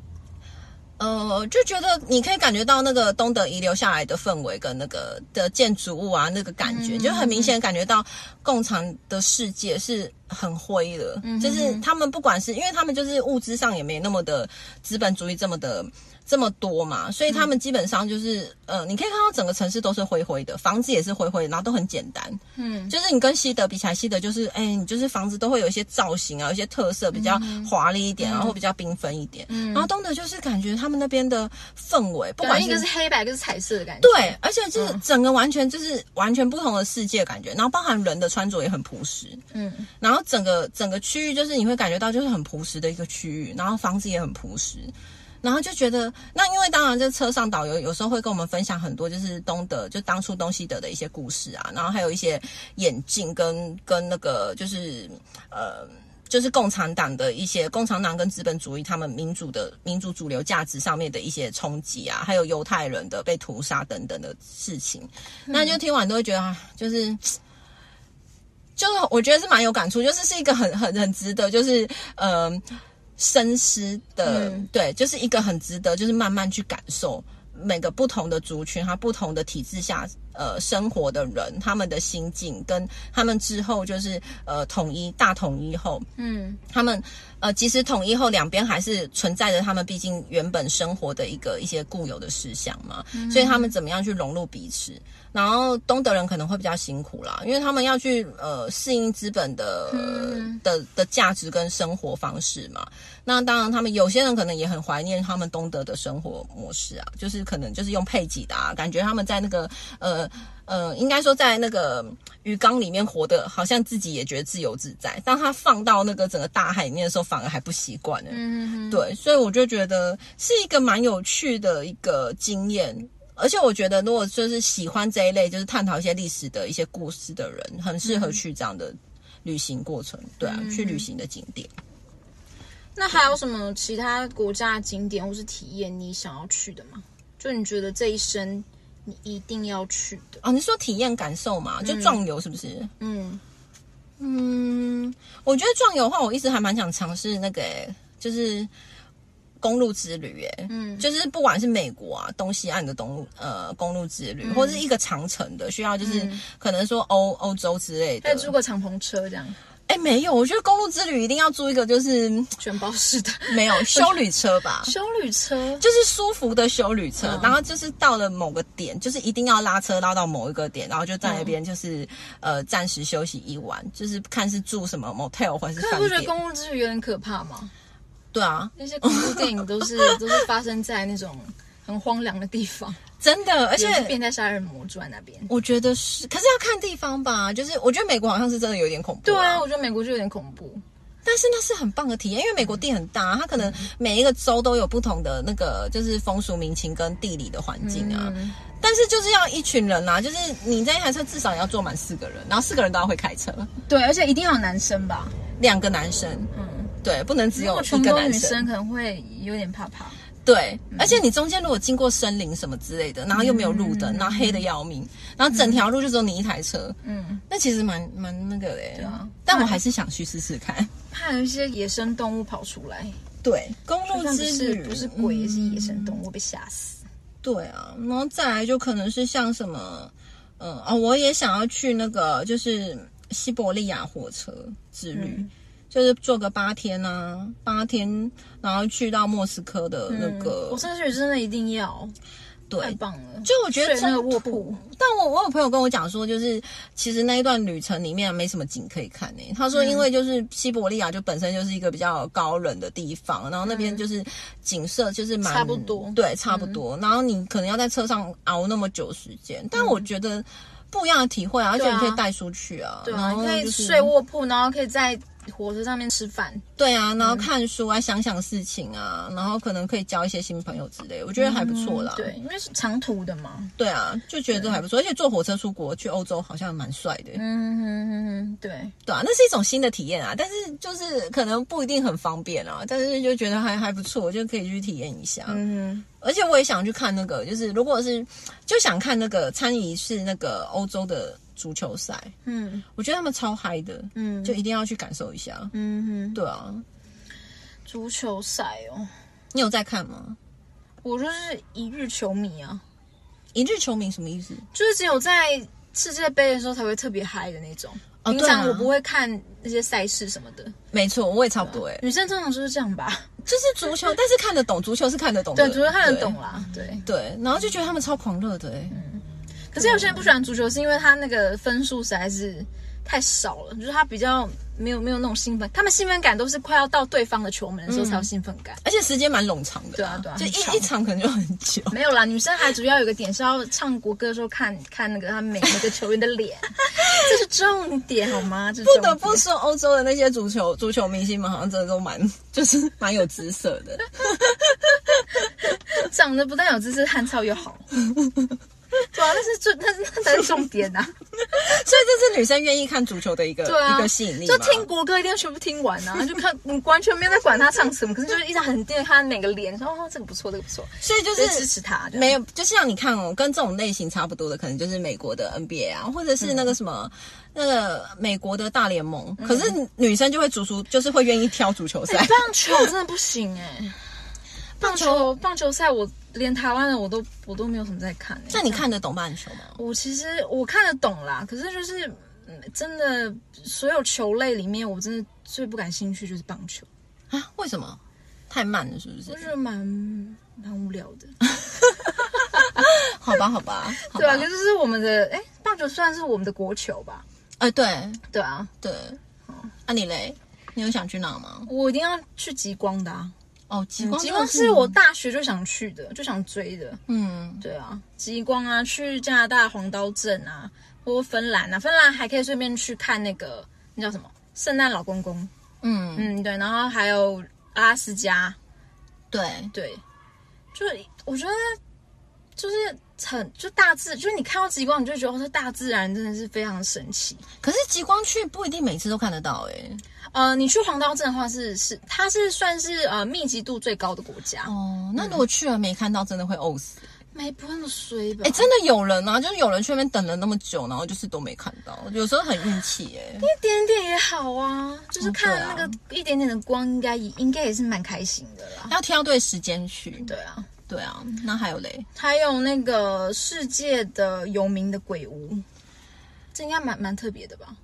呃，就觉得你可以感觉到那个东德遗留下来的氛围跟那个的建筑物啊，那个感觉就很明显感觉到共产的世界是很灰的，就是他们不管是因为他们就是物资上也没那么的资本主义这么的这么多嘛，所以他们基本上就是，呃，你可以看到整个城市都是灰灰的，房子也是灰灰的，然后都很简单。嗯，就是你跟西德比起来，西德就是，哎，你就是房子都会有一些造型啊，有一些特色，比较华丽一点，然后比较缤纷一点。然后东德就是感觉他们那边的氛围，不管一个是黑白，一个是彩色的感觉。对，而且就是整个完全就是完全不同的世界感觉，然后包含人的穿着也很朴实，嗯，然后整个整个区域就是你会感觉到就是很朴实的一个区域，然后房子也很朴实，然后就觉得那因为当然这车上导游有时候会跟我们分享很多就是东德就当初东西德的一些故事啊，然后还有一些眼镜跟跟那个就是呃。就是共产党的一些共产党跟资本主义他们民主的民主主流价值上面的一些冲击啊，还有犹太人的被屠杀等等的事情，那就听完都会觉得啊，就是。就是我觉得是蛮有感触，就是是一个很很很值得，就是呃深思的，嗯。对，就是一个很值得，就是慢慢去感受每个不同的族群，它不同的体制下呃生活的人，他们的心境跟他们之后就是呃统一大统一后，嗯他们呃，即使统一后，两边还是存在着他们毕竟原本生活的一个一些固有的思想嘛，所以他们怎么样去融入彼此？然后东德人可能会比较辛苦啦，因为他们要去呃适应资本的、的的价值跟生活方式嘛。那当然，他们有些人可能也很怀念他们东德的生活模式啊，就是可能就是用配给的啊，感觉他们在那个呃呃，应该说在那个鱼缸里面活的，好像自己也觉得自由自在。当他放到那个整个大海里面的时候，反而还不习惯呢。嗯，对，所以我就觉得是一个蛮有趣的一个经验。而且我觉得，如果就是喜欢这一类，就是探讨一些历史的一些故事的人，很适合去这样的旅行过程。对啊，去旅行的景点。那还有什么其他国家的景点或是体验你想要去的吗？就你觉得这一生你一定要去的？哦，你说体验感受嘛，就壮游是不是？嗯嗯，我觉得壮游的话，我一直还蛮想尝试那个、欸，就是公路之旅、欸，嗯就是不管是美国啊东西岸的东路呃公路之旅，或者是一个长城的，需要就是可能说欧欧洲之类的再。租个敞篷车这样，哎，没有，我觉得公路之旅一定要租一个就是全包式的没有修旅车吧。修旅车。就是舒服的修旅车，嗯然后就是到了某个点，就是一定要拉车拉到某一个点，然后就在那边就是、呃暂时休息一晚，就是看是住什么 motel 或是饭可你不觉得。公路之旅有点可怕吗？对啊，那些恐怖电影都是 都是发生在那种很荒凉的地方，真的，而而且变态杀人魔住在那边。我觉得是，可是要看地方吧。就是我觉得美国好像是真的有点恐怖、对啊，，我觉得美国就有点恐怖。但是那是很棒的体验，因为美国地很大，它可能每一个州都有不同的那个就是风俗民情跟地理的环境啊。嗯但是就是要一群人啊，就是你这一台车至少要坐满四个人，然后四个人都要会开车，对，而且一定要有男生吧？两个男生，嗯，对，不能只有一个男生。女生，可能会有点怕怕。对，而且你中间如果经过森林什么之类的，然后又没有路灯，然后黑的要命，然后整条路就只有你一台车，嗯，那其实蛮蛮那个的耶。对啊。但我还是想去试试看。怕有一些野生动物跑出来，对，公路之旅是不是鬼，也是野生嗯动物，被吓死。对啊，然后再来就可能是像什么，嗯哦，我也想要去那个就是西伯利亚火车之旅，嗯就是做个八天啊，八天，然后去到莫斯科的那个，我上去真的一定要，对太，棒了！就我觉得睡那个卧铺，但我我有朋友跟我讲说，就是其实那一段旅程里面没什么景可以看呢、他说，因为就是西伯利亚就本身就是一个比较高冷的地方，然后那边就是景色就是蛮差不多对，差不多。然后你可能要在车上熬那么久时间，但我觉得不一样的体会啊，而且你可以带出去啊，对啊，你可以睡卧铺，然后可以在火车上面吃饭，对啊，然后看书啊，想想事情啊，然后可能可以交一些新朋友之类，我觉得还不错啦。嗯对，因为是长途的嘛。对啊，就觉得还不错，而且坐火车出国去欧洲好像蛮帅的。嗯哼哼哼，对，对啊，那是一种新的体验啊，但是就是可能不一定很方便啊，但是就觉得还还不错，就可以去体验一下。嗯哼而且我也想去看那个，就是如果是就想看那个参与是那个欧洲的足球赛，嗯。我觉得他们超嗨的，嗯，就一定要去感受一下。嗯哼，对啊，足球赛哦，你有在看吗？我就是一日球迷啊，一日球迷什么意思？就是只有在世界杯的时候才会特别嗨的那种。平常我不会看那些赛事什么的，没错，我也差不多哎、女生通常就是这样吧。就是足球，但是看得懂，足球是看得懂的，对，足球看得懂啦，对。对，然后就觉得他们超狂热的哎、可是有些人不喜欢足球，是因为他那个分数实在是太少了，就是他比较没有没有那种兴奋，他们兴奋感都是快要到对方的球门的时候才有兴奋感。而且时间蛮冗长的、对啊对啊就一一场可能就很久。没有啦，女生还主要有个点是要唱国歌的时候看 看那个他们每每个球员的脸，这是重点好吗？这是不得不说，欧洲的那些足球足球明星们好像真的都蛮，就是蛮有姿色的。长得不但有姿色，汗操又好。对啊，那是最那是那才是重点呐、啊！所以这是女生愿意看足球的一个、一个吸引力就嘛听国歌一定要全部听完啊，就看你完全没有在管他唱什么，可是就是一直很盯着他每个脸，说哦这个不错，这个不错，所以就就是支持他。这样没有，就像你看哦，跟这种类型差不多的，可能就是美国的 NBA 啊，或者是那个什么、那个美国的大联盟。可是女生就会足足就是会愿意挑足球赛。棒球真的不行哎、棒球棒球赛我连台湾的我都我都没有什么在看、欸。那你看得懂棒球吗？我其实我看得懂啦，可是就是嗯真的所有球类里面，我真的最不感兴趣就是棒球，啊？为什么？太慢了，是不是？我觉得蛮蛮无聊的。好吧，好吧，好 对啊，吧可是是我们的哎，棒球算是我们的国球吧？哎、对对啊，对。啊，你嘞？你有想去哪吗？我一定要去极光的啊！哦，极光，极光是我，大学就想去的，就想追的。嗯，对啊，极光啊，去加拿大黄刀镇啊，或芬兰啊，芬兰还可以顺便去看那个那叫什么圣诞老公公。嗯，嗯，对，然后还有阿拉斯加，对，对，就是我觉得就是很就大自，就是你看到极光，你就觉得哦，这大自然真的是非常神奇。可是极光去不一定每次都看得到、哎。呃，你去黄刀镇的话是是，它是算是呃密集度最高的国家，哦，那如果去了没看到，真的会呕死。没不会那么衰吧？哎、真的有人啊，就是有人去那边等了那么久，然后就是都没看到，有时候很运气哎。一点点也好啊，就是看那个一点点的光，应该也应该也是蛮开心的啦。要挑对时间去。对啊，对啊，那还有嘞，还有那个世界的有名的鬼屋，这应该蛮蛮特别的吧？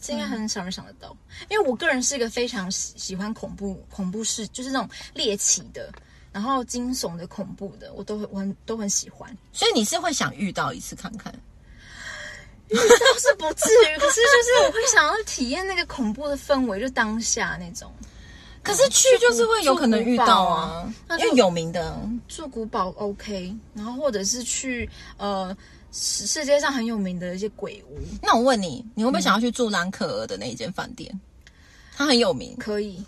这应该很少人想得到，因为我个人是一个非常喜喜欢恐怖恐怖事，就是那种猎奇的，然后惊悚的、恐怖的，我都会我很都很喜欢。所以你是会想遇到一次看看？倒是不至于，可是就是我会想要体验那个恐怖的氛围，就当下那种。可是去就是会有可能遇到啊，因为有名的。住古堡 OK，然后或者是去呃世世界上很有名的一些鬼屋，那我问你，你会不会想要去住兰可儿的那一间饭店？它很有名。可以，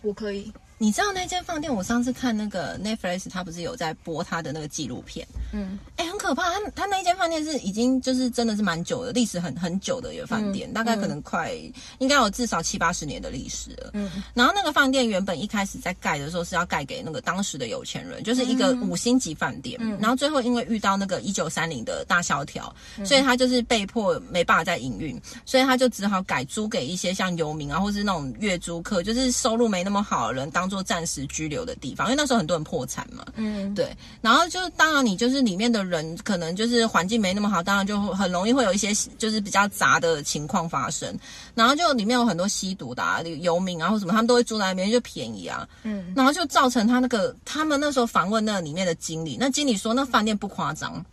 我可以。你知道那间饭店？我上次看那个 Netflix，他不是有在播他的那个纪录片？嗯，哎、很可怕。他他那一间饭店是已经就是真的是蛮久的，历史很很久的一个饭店，大概可能快、应该有至少七八十年的历史了。嗯，然后那个饭店原本一开始在盖的时候是要盖给那个当时的有钱人，就是一个五星级饭店。嗯然后最后因为遇到那个一九三零的大萧条，所以他就是被迫没办法再营运，所以他就只好改租给一些像游民啊，或是那种月租客，就是收入没那么好的人，当做暂时居留的地方。因为那时候很多人破产嘛。嗯，对，然后就是当然你就是里面的人可能就是环境没那么好，当然就很容易会有一些就是比较杂的情况发生。然后就里面有很多吸毒的、啊、游民啊或什么，他们都会住在那边，就便宜啊。嗯，然后就造成他那个他们那时候访问那里面的经理，那经理说那饭店不夸张，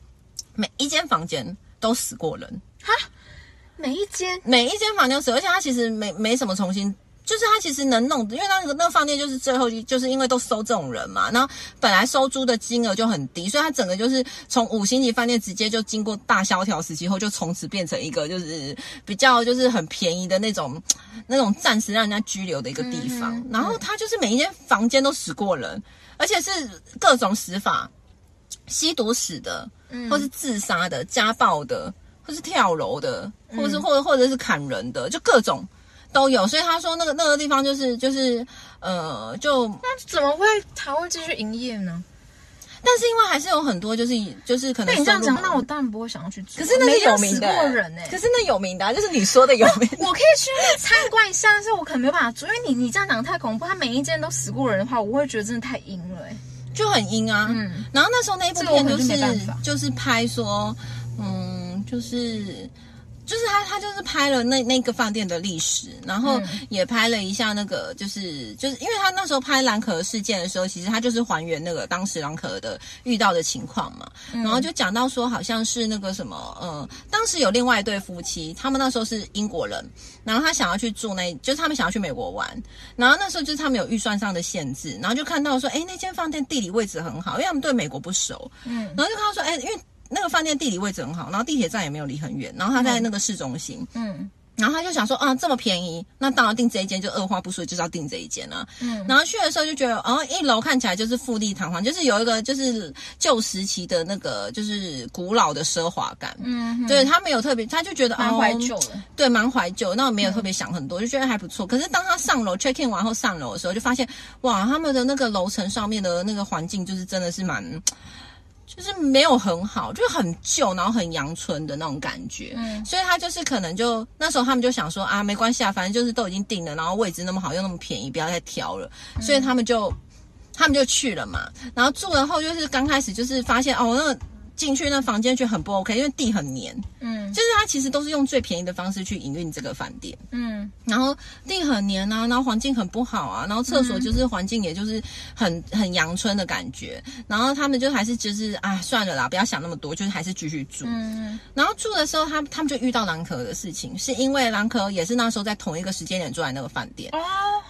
每一间房间都死过人，哈每一间每一间房间都死，而且他其实没没什么重新。就是他其实能弄，因为那个那个饭店就是最后就是因为都收这种人嘛，然后本来收租的金额就很低，所以他整个就是从五星级饭店直接就经过大萧条时期后，就从此变成一个就是比较就是很便宜的那种那种暂时让人家拘留的一个地方。嗯然后他就是每一间房间都死过人，而且是各种死法，吸毒死的，嗯或是自杀的、家暴的，或是跳楼的，或嗯是或者或者是砍人的，就各种。都有，所以他说那个那个地方就是就是呃，就那怎么会还会继续营业呢？但是因为还是有很多就是就是可能那你这样讲，那我当然不会想要去住。可是那是有名的、人哎、可是那有名的、啊，就是你说的有名。我可以去参观一下，但是我可能没有办法住，因为你你这样讲太恐怖，他每一间都死过人的话，我会觉得真的太阴了、欸。就很阴啊。嗯然后那时候那一部片就就是就是拍说，嗯，就是就是他他就是拍了那那个饭店的历史，然后也拍了一下那个就是就是因为他那时候拍蓝可事件的时候，其实他就是还原那个当时蓝可的遇到的情况嘛，然后就讲到说好像是那个什么呃，当时有另外一对夫妻，他们那时候是英国人，然后他想要去住那，就是他们想要去美国玩，然后那时候就是他们有预算上的限制，然后就看到说，哎，那间饭店地理位置很好，因为他们对美国不熟，嗯，然后就看到说，哎，因为。那个饭店地理位置很好，然后地铁站也没有离很远，然后他在那个市中心，嗯，然后他就想说啊，这么便宜，那当然订这一间就二话不说就是要订这一间啊，嗯，然后去的时候就觉得，哦，一楼看起来就是富丽堂皇，就是有一个就是旧时期的那个就是古老的奢华感，嗯，对他没有特别，他就觉得蛮怀旧的，对，蛮怀旧，那我没有特别想很多，就觉得还不错。可是当他上楼 check in 完后上楼的时候，就发现哇，他们的那个楼层上面的那个环境就是真的是蛮。就是没有很好，就很旧，然后很阳春的那种感觉。嗯，所以他就是可能就那时候他们就想说啊，没关系啊，反正就是都已经定了，然后位置那么好，又那么便宜，不要再挑了。所以他们就他们就去了嘛。然后住了后，就是刚开始就是发现哦，那进去那房间就很不 OK，因为地很黏。嗯，就是他其实都是用最便宜的方式去营运这个饭店。嗯，然后地很黏啊，然后环境很不好啊，然后厕所就是环境也就是很很阳春的感觉。然后他们就还是就是啊，算了啦，不要想那么多，就是还是继续住。嗯，然后住的时候，他他们就遇到兰可的事情，是因为兰可也是那时候在同一个时间点住在那个饭店。哦，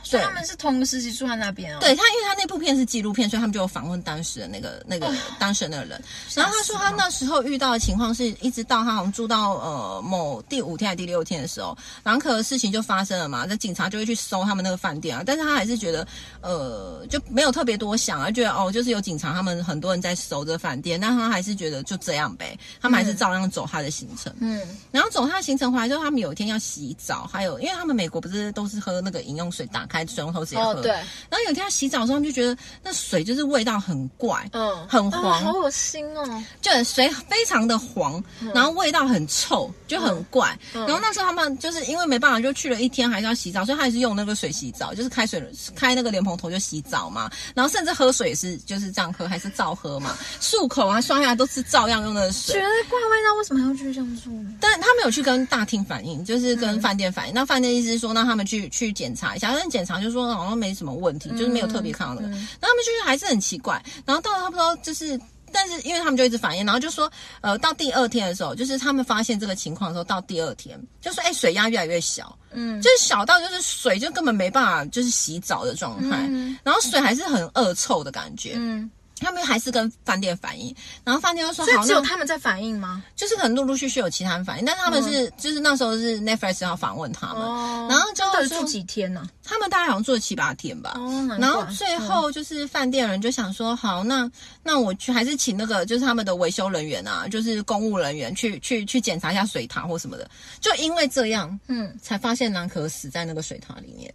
所以他们是同个时期住在那边哦。对他，因为他那部片是纪录片，所以他们就有访问当时的那个那个当时的那个人。然后他说他那时候遇到的情况是一直到他好像住到。呃，某第五天还是第六天的时候，狼可的事情就发生了嘛。那警察就会去搜他们那个饭店啊，但是他还是觉得，呃，就没有特别多想啊，觉得哦，就是有警察，他们很多人在搜这饭店，但他还是觉得就这样呗，他们还是照样走他的行程。嗯，然后走他的行程回来之后，他们有一天要洗澡，还有因为他们美国不是都是喝那个饮用水，打开水龙头直接喝。哦，对。然后有一天要洗澡的时候，他们就觉得那水就是味道很怪，嗯，很黄，好恶心哦，就水非常的黄，然后味道很臭。就很怪，然后那时候他们就是因为没办法，就去了一天还是要洗澡，所以他还是用那个水洗澡，就是开水开那个莲蓬头就洗澡嘛。然后甚至喝水也是就是这样喝，还是照喝嘛，漱口啊、刷牙都是照样用那个水。觉得怪味道，为什么还要去这样做呢？但他没有去跟大厅反映，就是跟饭店反映。那饭店意思是说，让他们去去检查一下，但检查就说好像没什么问题，就是没有特别看到那个。那他们就是还是很奇怪。然后到了差不多就是。但是因为他们就一直反应，然后就说，呃，到第二天的时候，就是他们发现这个情况的时候，到第二天就说，哎，水压越来越小，嗯，就是小到就是水就根本没办法就是洗澡的状态，然后水还是很恶臭的感觉，嗯。他们还是跟饭店反映，然后饭店就说：“好，只有他们在反映吗？就是可能陆陆续续有其他人反映，但是他们是就是那时候是 Netflix 要访问他们，然后就住几天呢？他们大概好像住了七八天吧。然后最后就是饭店人就想说：好，那那我去还是请那个就是他们的维修人员啊，就是公务人员去去去检查一下水塔或什么的。就因为这样，嗯，才发现蓝可死在那个水塔里面。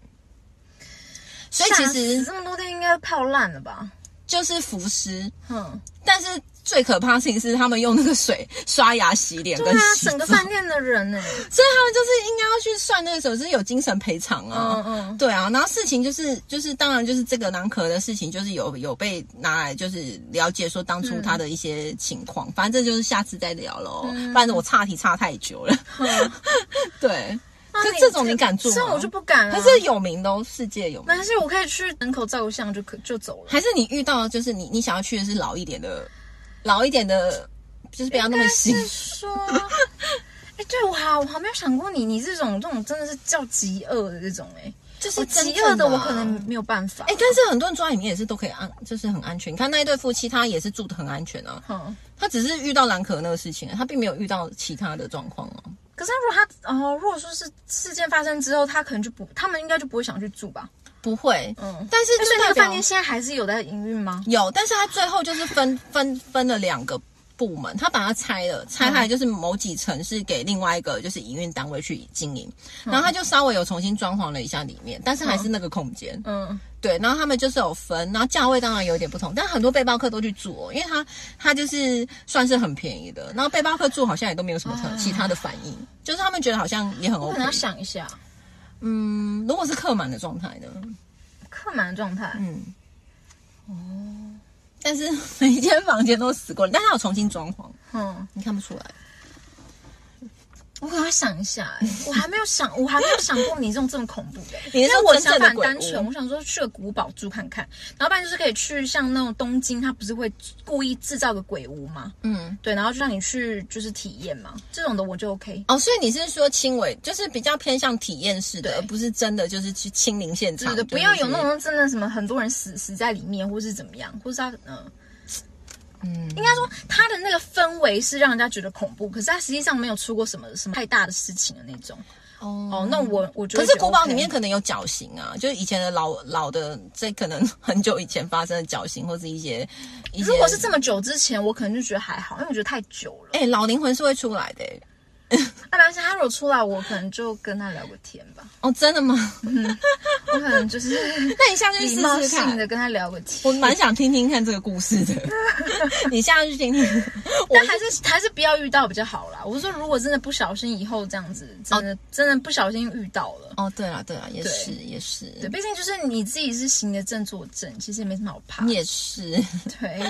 所以其实这么多天应该泡烂了吧？”就是浮尸，嗯，但是最可怕的事情是他们用那个水刷牙、洗脸跟洗整个饭店的人呢，所以他们就是应该要去算那个时候是有精神赔偿啊，嗯嗯，对啊，然后事情就是就是当然就是这个囊壳的事情，就是有有被拿来就是了解说当初他的一些情况，反正就是下次再聊喽，不然我岔题岔太久了，对。可这种你敢住吗？这我就不敢了。可是有名的，世界有名。但是我可以去门口照个相就可就走了。还是你遇到就是你你想要去的是老一点的，老一点的，就是不要那么新。说，哎，对我好我好没有想过你，你这种这种真的是叫极恶的这种哎，就是极恶的我可能没有办法。哎，但是很多人住在里面也是都可以安，就是很安全。你看那一对夫妻，他也是住的很安全啊。嗯，他只是遇到蓝可那个事情，他并没有遇到其他的状况啊。可是，如果他哦，如果说是事件发生之后，他可能就不，他们应该就不会想去住吧？不会，嗯。但是，那个饭店现在还是有在营运吗？有，但是他最后就是分分分了两个部门，他把它拆了，拆开就是某几层是给另外一个就是营运单位去经营，然后他就稍微有重新装潢了一下里面，但是还是那个空间，嗯。对，然后他们就是有分，然后价位当然有点不同，但很多背包客都去住，哦，因为他他就是算是很便宜的，然后背包客住好像也都没有什么特其他的反应，就是他们觉得好像也很 OK。要想一下，嗯，如果是客满的状态呢？客满的状态，嗯，哦，但是 每一间房间都死过了，但是有重新装潢，嗯，你看不出来。我赶快想一下、哎，我还没有想，我还没有想过你这种这么恐怖的、你是我想法很单纯，我想说去个古堡住看看，然后不然就是可以去像那种东京，他不是会故意制造个鬼屋吗？嗯，对，然后就让你去就是体验嘛，这种的我就 OK。哦，所以你是说轻微，就是比较偏向体验式的，而不是真的就是去亲临现场，对对，就是不要有那种真的什么很多人死死在里面，或是怎么样，或是他嗯。嗯，应该说，他的那个氛围是让人家觉得恐怖，可是他实际上没有出过什么什么太大的事情的那种。哦哦，那我我觉得，可是古堡里面可能有绞刑啊，就是以前的老老的，这可能很久以前发生的绞刑，或是一些一些。如果是这么久之前，我可能就觉得还好，因为我觉得太久了。哎、老灵魂是会出来的、欸。那但是他如果出来，我可能就跟他聊个天吧。哦，真的吗？我可能就是 那你下去试礼貌试看性的。跟他聊个天。我蛮想听听看这个故事的，你下去听听。我但还是还是不要遇到比较好啦。我说，如果真的不小心以后这样子，真的、真的不小心遇到了，哦，对了对了，也是也是，对，毕竟就是你自己是行的正坐正，其实也没什么好怕。也是。对。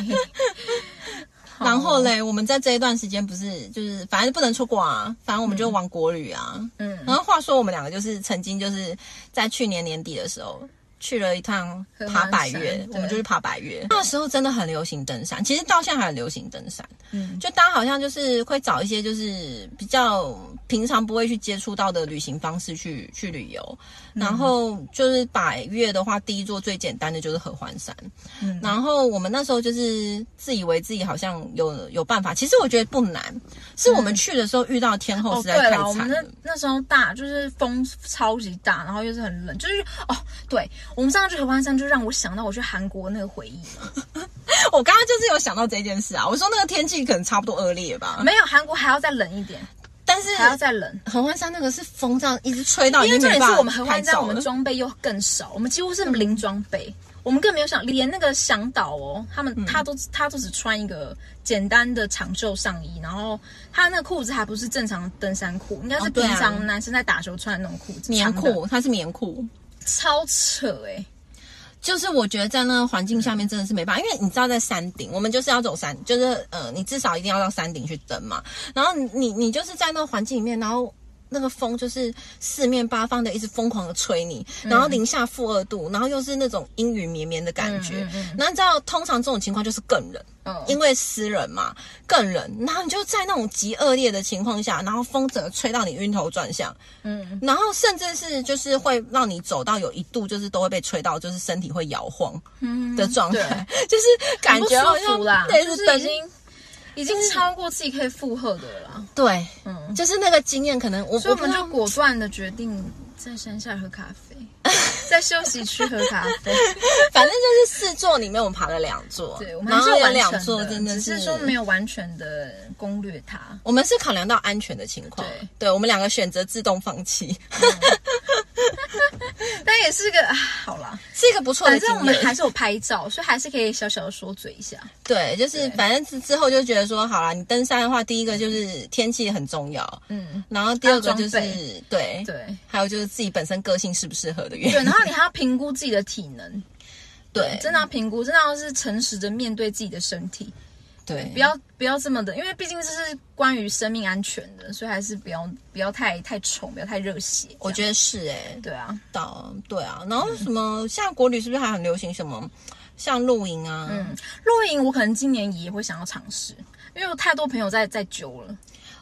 然后嘞，我们在这一段时间不是就是反正不能出国啊，反正我们就玩国旅啊。嗯然后话说我们两个就是曾经就是在去年年底的时候。去了一趟爬百合欢越，我们就去爬百越。那时候真的很流行登山，其实到现在还很流行登山。嗯，就大家好像就是会找一些就是比较平常不会去接触到的旅行方式去去旅游，然后就是百越的话，第一座最简单的就是合欢山，嗯。然后我们那时候就是自以为自己好像有有办法，其实我觉得不难，是我们去的时候遇到天候哦，实在太对了，我们。那那时候大就是风超级大，然后又是很冷，就是哦，对我们上次去合欢山就让我想到我去韩国那个回忆了。我刚刚就是有想到这件事啊，我说那个天气可能差不多恶劣吧，没有韩国还要再冷一点，但是还要再冷。合欢山那个是风这样一直吹到，因为重点是我们合合欢山，我们装备又更少，我们几乎是零装备，我们更没有想连那个向导哦，他们他都他都只穿一个简单的长袖上衣，然后他那个裤子还不是正常的登山裤，应该是平常男生在打球穿的那种裤子，棉裤，它是棉裤。超扯哎、就是我觉得在那个环境下面真的是没办法，因为你知道在山顶，我们就是要走山，就是呃，你至少一定要到山顶去登嘛。然后你你你就是在那环境里面，然后那个风就是四面八方的一直疯狂的吹你，然后零下负二度，然后又是那种阴雨绵绵的感觉。然后你知道，通常这种情况就是更冷。嗯因为湿冷嘛，更冷，然后你就在那种极恶劣的情况下，然后风整个吹到你晕头转向，嗯，然后甚至是就是会让你走到有一度就是都会被吹到，就是身体会摇晃的状态，就是感不觉好像就是已经已经超过自己可以负荷的了啦。对，嗯，就是那个经验，可能我所以我们就果断的决定在山下喝咖啡，在休息区喝咖啡。反正就是四座里面我们爬了两座，对，我们是完成两座真的只是说没有完全的攻略它。我们是考量到安全的情况，对我们两个选择自动放弃，但也是个啊，好啦，是一个不错的反。正我们还是有拍照，所以还是可以小小的说嘴一下。对，就是反正之之后就觉得说，好啦，你登山的话，第一个就是天气很重要，嗯，然后第二个就是对，对。还有就是自己本身个性适不适合的原因。对，因。然后你还要评估自己的体能，对真的要评估，真的要是诚实的面对自己的身体，对，不要不要这么的，因为毕竟这是关于生命安全的，所以还是不要不要太太宠，不要太热血。我觉得是哎、得对啊，到对啊，然后什么，现在国旅是不是还很流行什么，像露营啊，嗯，露营我可能今年也会想要尝试，因为有太多朋友在在揪了。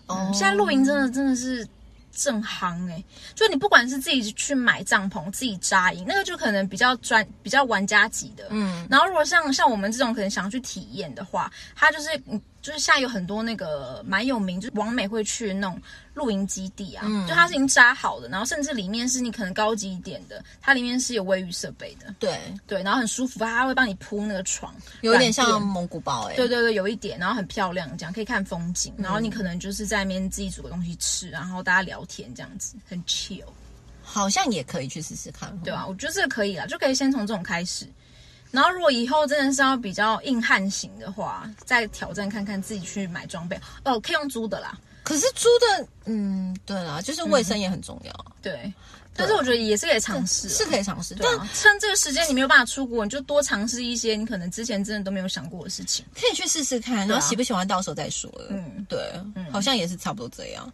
哦嗯，现在露营真的真的是正夯哎、就你不管是自己去买帐篷、自己扎营，那个就可能比较专、比较玩家级的。嗯，然后如果像像我们这种可能想要去体验的话，它就是嗯，就是现在有很多那个蛮有名，就是王美会去的那种露营基地啊，嗯。就它是已经扎好的，然后甚至里面是你可能高级一点的，它里面是有卫浴设备的，对，对，然后很舒服，它会帮你铺那个床，有点像蒙古包哎、对对对，有一点，然后很漂亮，这样可以看风景，然后嗯你可能就是在那边自己煮个东西吃，然后大家聊天这样子，很 chill，好像也可以去试试看，对啊、我觉得这个可以啦，就可以先从这种开始，然后如果以后真的是要比较硬汉型的话，再挑战看看自己去买装备。哦，可以用租的啦，可是租的，嗯，对啦，就是卫生也很重要，对，但是我觉得也是可以尝试啊，是可以尝试，但趁这个时间你没有办法出国，你就多尝试一些你可能之前真的都没有想过的事情。可以去试试看，然后喜不喜欢到时候再说了。嗯。对，好像也是差不多这样。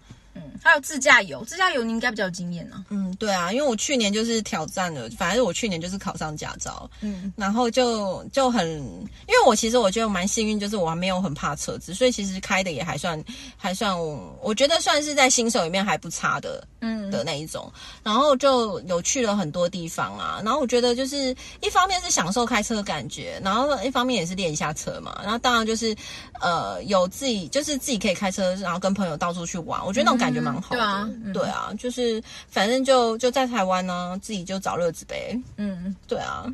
还有自驾游，自驾游你应该比较有经验呢、嗯，对啊，因为我去年就是挑战了，反正我去年就是考上驾照，嗯，然后就就很，因为我其实我觉得我蛮幸运，就是我还没有很怕车子，所以其实开的也还算还算，我觉得算是在新手里面还不差的，嗯。的那一种。然后就有去了很多地方啊，然后我觉得就是一方面是享受开车的感觉，然后一方面也是练一下车嘛，然后当然就是呃有自己就是自己可以开车，然后跟朋友到处去玩，我觉得那种感觉蛮好的。对啊嗯对啊，就是反正就就在台湾呢，自己就找乐子呗。嗯，对啊，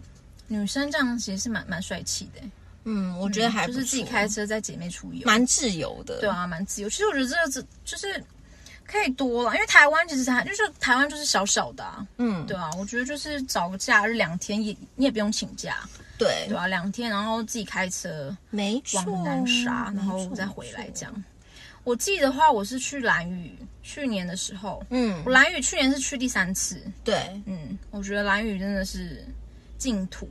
女生这样其实是蛮蛮帅气的、嗯，我觉得还不就是自己开车在姐妹出游，蛮自由的。对啊，蛮自由。其实我觉得这个这就是可以多了，因为台湾其实台就是台湾就是小小的、啊，嗯，对啊，我觉得就是找个假日两天也你也不用请假，对对啊、两天然后自己开车没错，往南沙，然后再回来这。样。我记得话，我是去兰屿，去年的时候，嗯。我，兰屿去年是去第三次，对，嗯，我觉得兰屿真的是净土，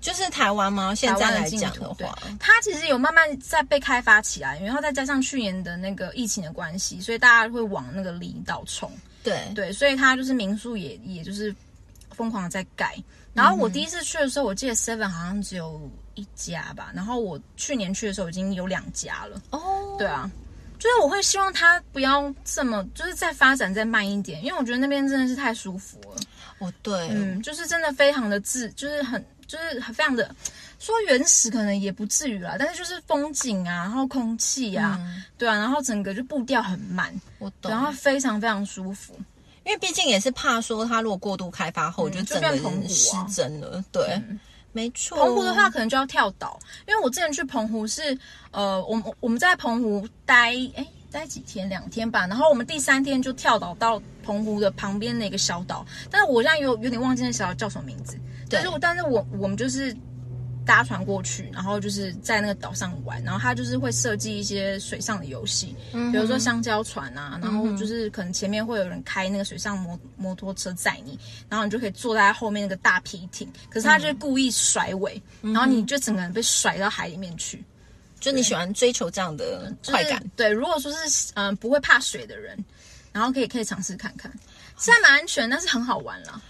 就是台湾吗？现在来讲的对。话，，它其实有慢慢在被开发起来，然后再加上去年的那个疫情的关系，所以大家会往那个离岛冲，对，对，所以它就是民宿也也就是疯狂的在盖。然后我第一次去的时候，我记得 Seven 好像只有一家吧，然后我去年去的时候已经有两家了。哦，对啊，就是我会希望它不要这么，就是再发展再慢一点，因为我觉得那边真的是太舒服了。哦，对，嗯，就是真的非常的自，就是很就是很非常的说原始可能也不至于啦，但是就是风景啊，然后空气啊，嗯对啊，然后整个就步调很慢，我懂。然后非常非常舒服。因为毕竟也是怕说它如果过度开发后，嗯就整个就变澎湖人失啊真了。对，没错。澎湖的话，可能就要跳岛，因为我之前去澎湖是，呃，我们我们在澎湖待，哎，待几天？两天吧。然后我们第三天就跳岛到澎湖的旁边的一个小岛，但是我现在有有点忘记那小岛叫什么名字。但是我但是我我们就是搭船过去，然后就是在那个岛上玩，然后他就是会设计一些水上的游戏，比如说香蕉船啊，然后就是可能前面会有人开那个水上摩摩托车载你，然后你就可以坐在后面那个大皮艇，可是他就是故意甩尾，然后你就整个人被甩到海里面去，就你喜欢追求这样的快感，对，如果说是嗯、呃不会怕水的人，然后可以可以尝试看看，虽然蛮安全，但是很好玩啦。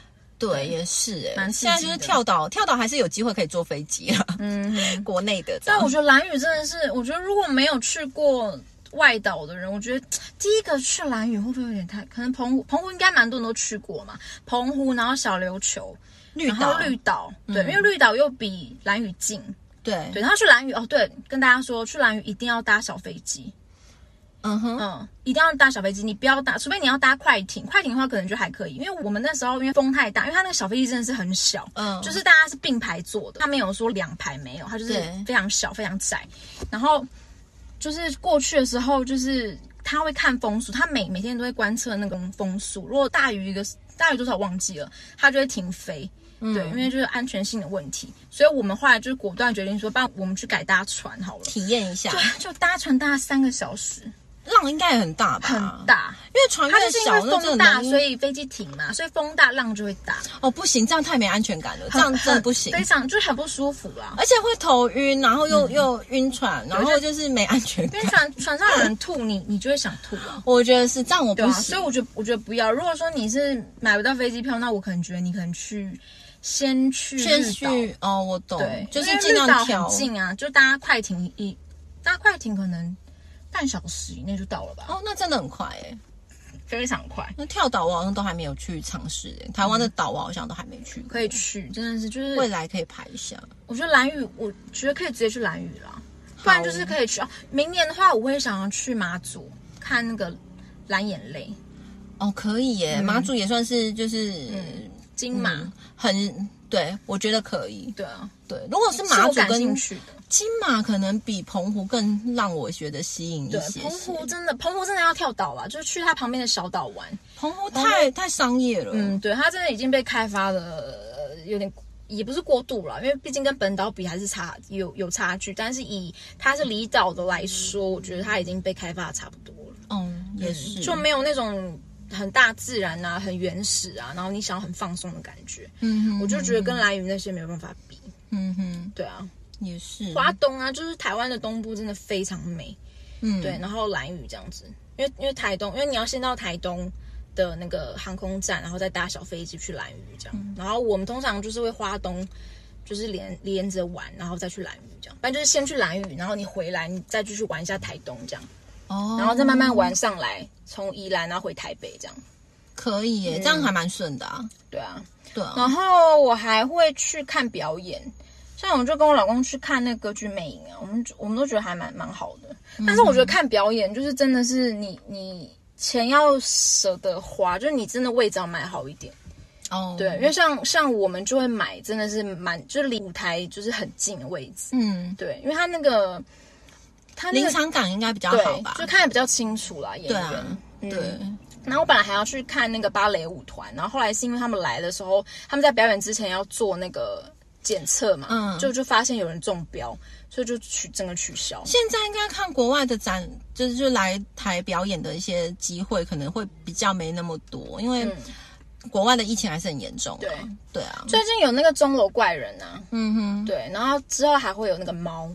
对，也是哎、蛮现在就是跳岛，跳岛还是有机会可以坐飞机啊，嗯。国内的。但我觉得蓝屿真的是，我觉得如果没有去过外岛的人，我觉得第一个去蓝屿会不会有点太？可能澎湖，澎湖应该蛮多人都去过嘛。澎湖，然后小琉球，绿岛，绿岛，对，因为绿岛又比蓝屿近，对对。然后去蓝屿，哦，对，跟大家说，去蓝屿一定要搭小飞机，嗯哼，嗯，一定要搭小飞机，你不要搭，除非你要搭快艇，快艇的话可能就还可以，因为我们那时候因为风太大，因为它那个小飞机真的是很小，嗯就是大家是并排坐的，它没有说两排没有，它就是非常小非常窄，然后就是过去的时候就是。他会看风速，他每每天都会观测那个风速。如果大于一个大于多少忘记了，他就会停飞。嗯对，因为就是安全性的问题，所以我们后来就是果断决定说，不然我们去改搭船好了。体验一下，对，就搭船搭三个小时，浪应该也很大吧？很，大。因为船越小，风大，所以飞机停嘛，所以风大浪就会大，哦不行，这样太没安全感了，这样真的不行。非常就是很不舒服啦。而且会头晕，然后又、又晕船，然后就是没安全感因为。船船上有人吐，你你就会想吐啊。我觉得是这样，我不行。所以我觉得我觉得不要。如果说你是买不到飞机票，那我可能觉得你可能去先去先，去哦，我懂，对，就是尽量挑很近啊，就搭快艇一搭快艇可能半小时以内就到了吧，哦，那真的很快哎。非常快。那跳岛我好像都还没有去尝试哎，台湾的岛我好像都还没去过，可以去，真的是就是未来可以排一下。我觉得蓝屿，我觉得可以直接去蓝屿啦，不然就是可以去哦。明年的话，我会想要去马祖看那个蓝眼泪哦，可以耶，马祖也算是就是金马，嗯很对，我觉得可以。对啊，对，如果是马祖跟。金马，可能比澎湖更让我觉得吸引一对，些些。澎湖真的，澎湖真的要跳岛了，就是去它旁边的小岛玩。澎湖太太商业了，嗯，对，它真的已经被开发的、呃有点。也不是过度了，因为毕竟跟本岛比还是差有有差距，但是以它是离岛的来说，我觉得它已经被开发的差不多了。嗯，也是，就没有那种很大自然啊、很原始啊，然后你想要很放松的感觉。嗯哼，我就觉得跟蓝屿那些没有办法比。嗯哼，对啊，也是，花东啊，就是台湾的东部真的非常美。嗯，对，然后兰屿这样子，因为因为台东，因为你要先到台东的那个航空站，然后再搭小飞机去兰屿这样。然后我们通常就是会花东，就是连连着玩，然后再去兰屿这样。反正就是先去兰屿，然后你回来，你再继续玩一下台东这样，哦，然后再慢慢玩上来，从宜兰然后回台北这样。可以耶，这样还蛮顺的啊。对啊，对啊，然后我还会去看表演，像我就跟我老公去看那个歌剧魅影啊，我们我们都觉得还蛮蛮好的。但是我觉得看表演就是真的是你你钱要舍得花，就是你真的位置要买好一点。哦，对，因为像像我们就会买，真的是蛮就是离舞台就是很近的位置。嗯，对，因为他那个他那临个场感应该比较好吧？就看的比较清楚啦，演员。对啊，嗯对，然后我本来还要去看那个芭蕾舞团，然后后来是因为他们来的时候，他们在表演之前要做那个检测嘛，嗯。就就发现有人中标，所以就取整个取消。现在应该看国外的展，就是就来台表演的一些机会，可能会比较没那么多，因为国外的疫情还是很严重、啊。对，对啊，最近有那个钟楼怪人啊，嗯哼，对，然后之后还会有那个猫，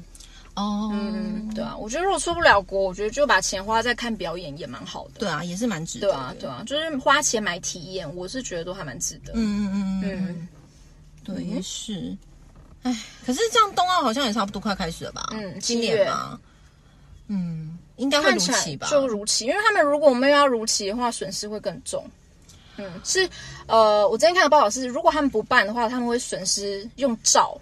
哦，嗯，对啊，我觉得如果出不了国，我觉得就把钱花在看表演也蛮好的。对啊，也是蛮值得的。对啊，对啊，就是花钱买体验，我是觉得都还蛮值得。嗯嗯嗯嗯，嗯，对，也是。哎，可是这样冬奥好像也差不多快开始了吧？嗯今年嘛，嗯，应该会如期吧？就如期，因为他们如果没有要如期的话，损失会更重。嗯，是呃，我之前看的报道是，如果他们不办的话，他们会损失用兆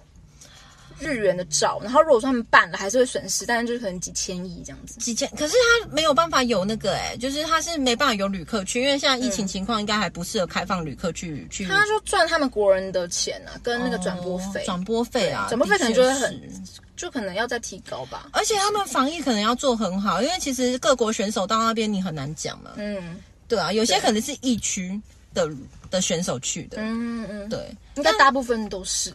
日元的照，然后如果说他们办了，还是会损失，但是就是可能几千亿这样子。几千，可是他没有办法有那个哎、就是他是没办法有旅客去，因为现在疫情情况应该还不适合开放旅客去去。他就赚他们国人的钱啊，跟那个转播费，哦转播费啊，转播费可能就会很就可能要再提高吧。而且他们防疫可能要做很好，因为其实各国选手到那边你很难讲嘛。嗯对啊，有些可能是疫区的的选手去的，嗯嗯，对应该大部分都是。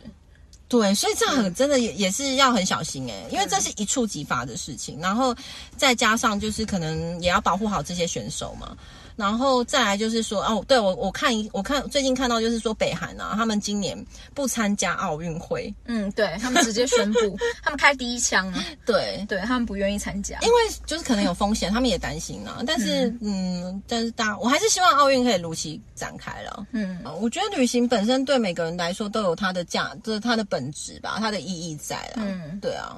对，所以这样嗯很真的也也是要很小心哎、因为这是一触即发的事情，然后再加上就是可能也要保护好这些选手嘛。然后再来就是说，哦，对我我看我看最近看到就是说北韩啊，他们今年不参加奥运会，嗯，对他们直接宣布，他们开第一枪啊，对，对他们不愿意参加。因为就是可能有风险，他们也担心啊。但是，嗯但是大我还是希望奥运可以如期展开了。嗯啊我觉得旅行本身对每个人来说都有它的价，就是它的本质吧，它的意义在啦。嗯对啊，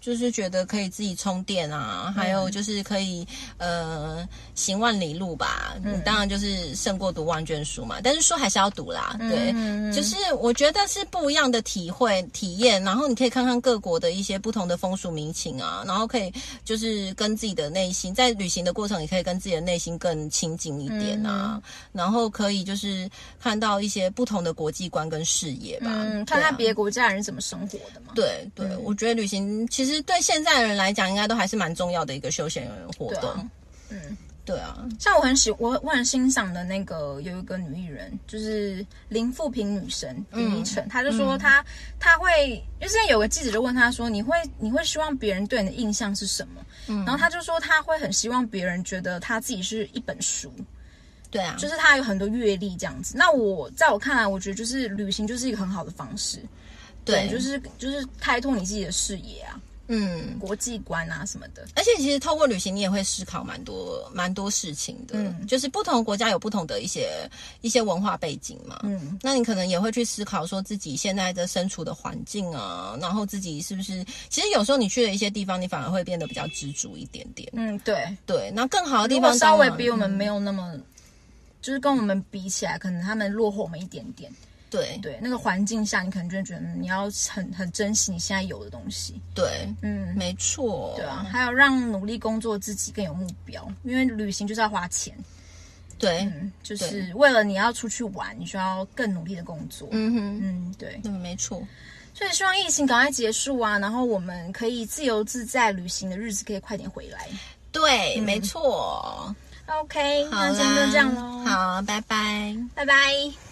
就是觉得可以自己充电啊，还有就是可以呃行万里路吧。嗯，当然就是胜过读万卷书嘛，但是书还是要读啦。对，嗯就是我觉得是不一样的体会体验，然后你可以看看各国的一些不同的风俗民情啊，然后可以就是跟自己的内心在旅行的过程，也可以跟自己的内心更亲近一点啊，然后可以就是看到一些不同的国际观跟视野吧，嗯，看看别的国家人怎么生活的嘛。对对，我觉得旅行其实对现在的人来讲，应该都还是蛮重要的一个休闲活动。对啊嗯，对啊，像我很喜我我很欣赏的那个有一个女艺人，就是林富平女神林依晨，她就说她她会，因为之前有个记者就问她说，你会你会希望别人对你的印象是什么？然后她就说她会很希望别人觉得她自己是一本书，对啊，就是她有很多阅历这样子。那我在我看来，我觉得就是旅行就是一个很好的方式，对，就是就是开拓你自己的视野啊，嗯，国际观啊什么的。而且其实透过旅行，你也会思考蛮多蛮多事情的。嗯就是不同国家有不同的一些一些文化背景嘛。嗯那你可能也会去思考说自己现在的身处的环境啊，然后自己是不是？其实有时候你去了一些地方，你反而会变得比较知足一点点。嗯，对。对，那更好的地方稍微比我们没有那么，就是跟我们比起来，可能他们落后我们一点点。对对，那个环境下，你可能就会觉得嗯你要很很珍惜你现在有的东西。对，嗯，没错。对啊，还有让努力工作自己更有目标，因为旅行就是要花钱。对，嗯，就是为了你要出去玩，你需要更努力的工作。嗯哼，嗯，对，嗯，没错。所以希望疫情赶快结束啊，然后我们可以自由自在旅行的日子可以快点回来。对，没错。OK，那今天就这样喽，好，拜拜。拜拜。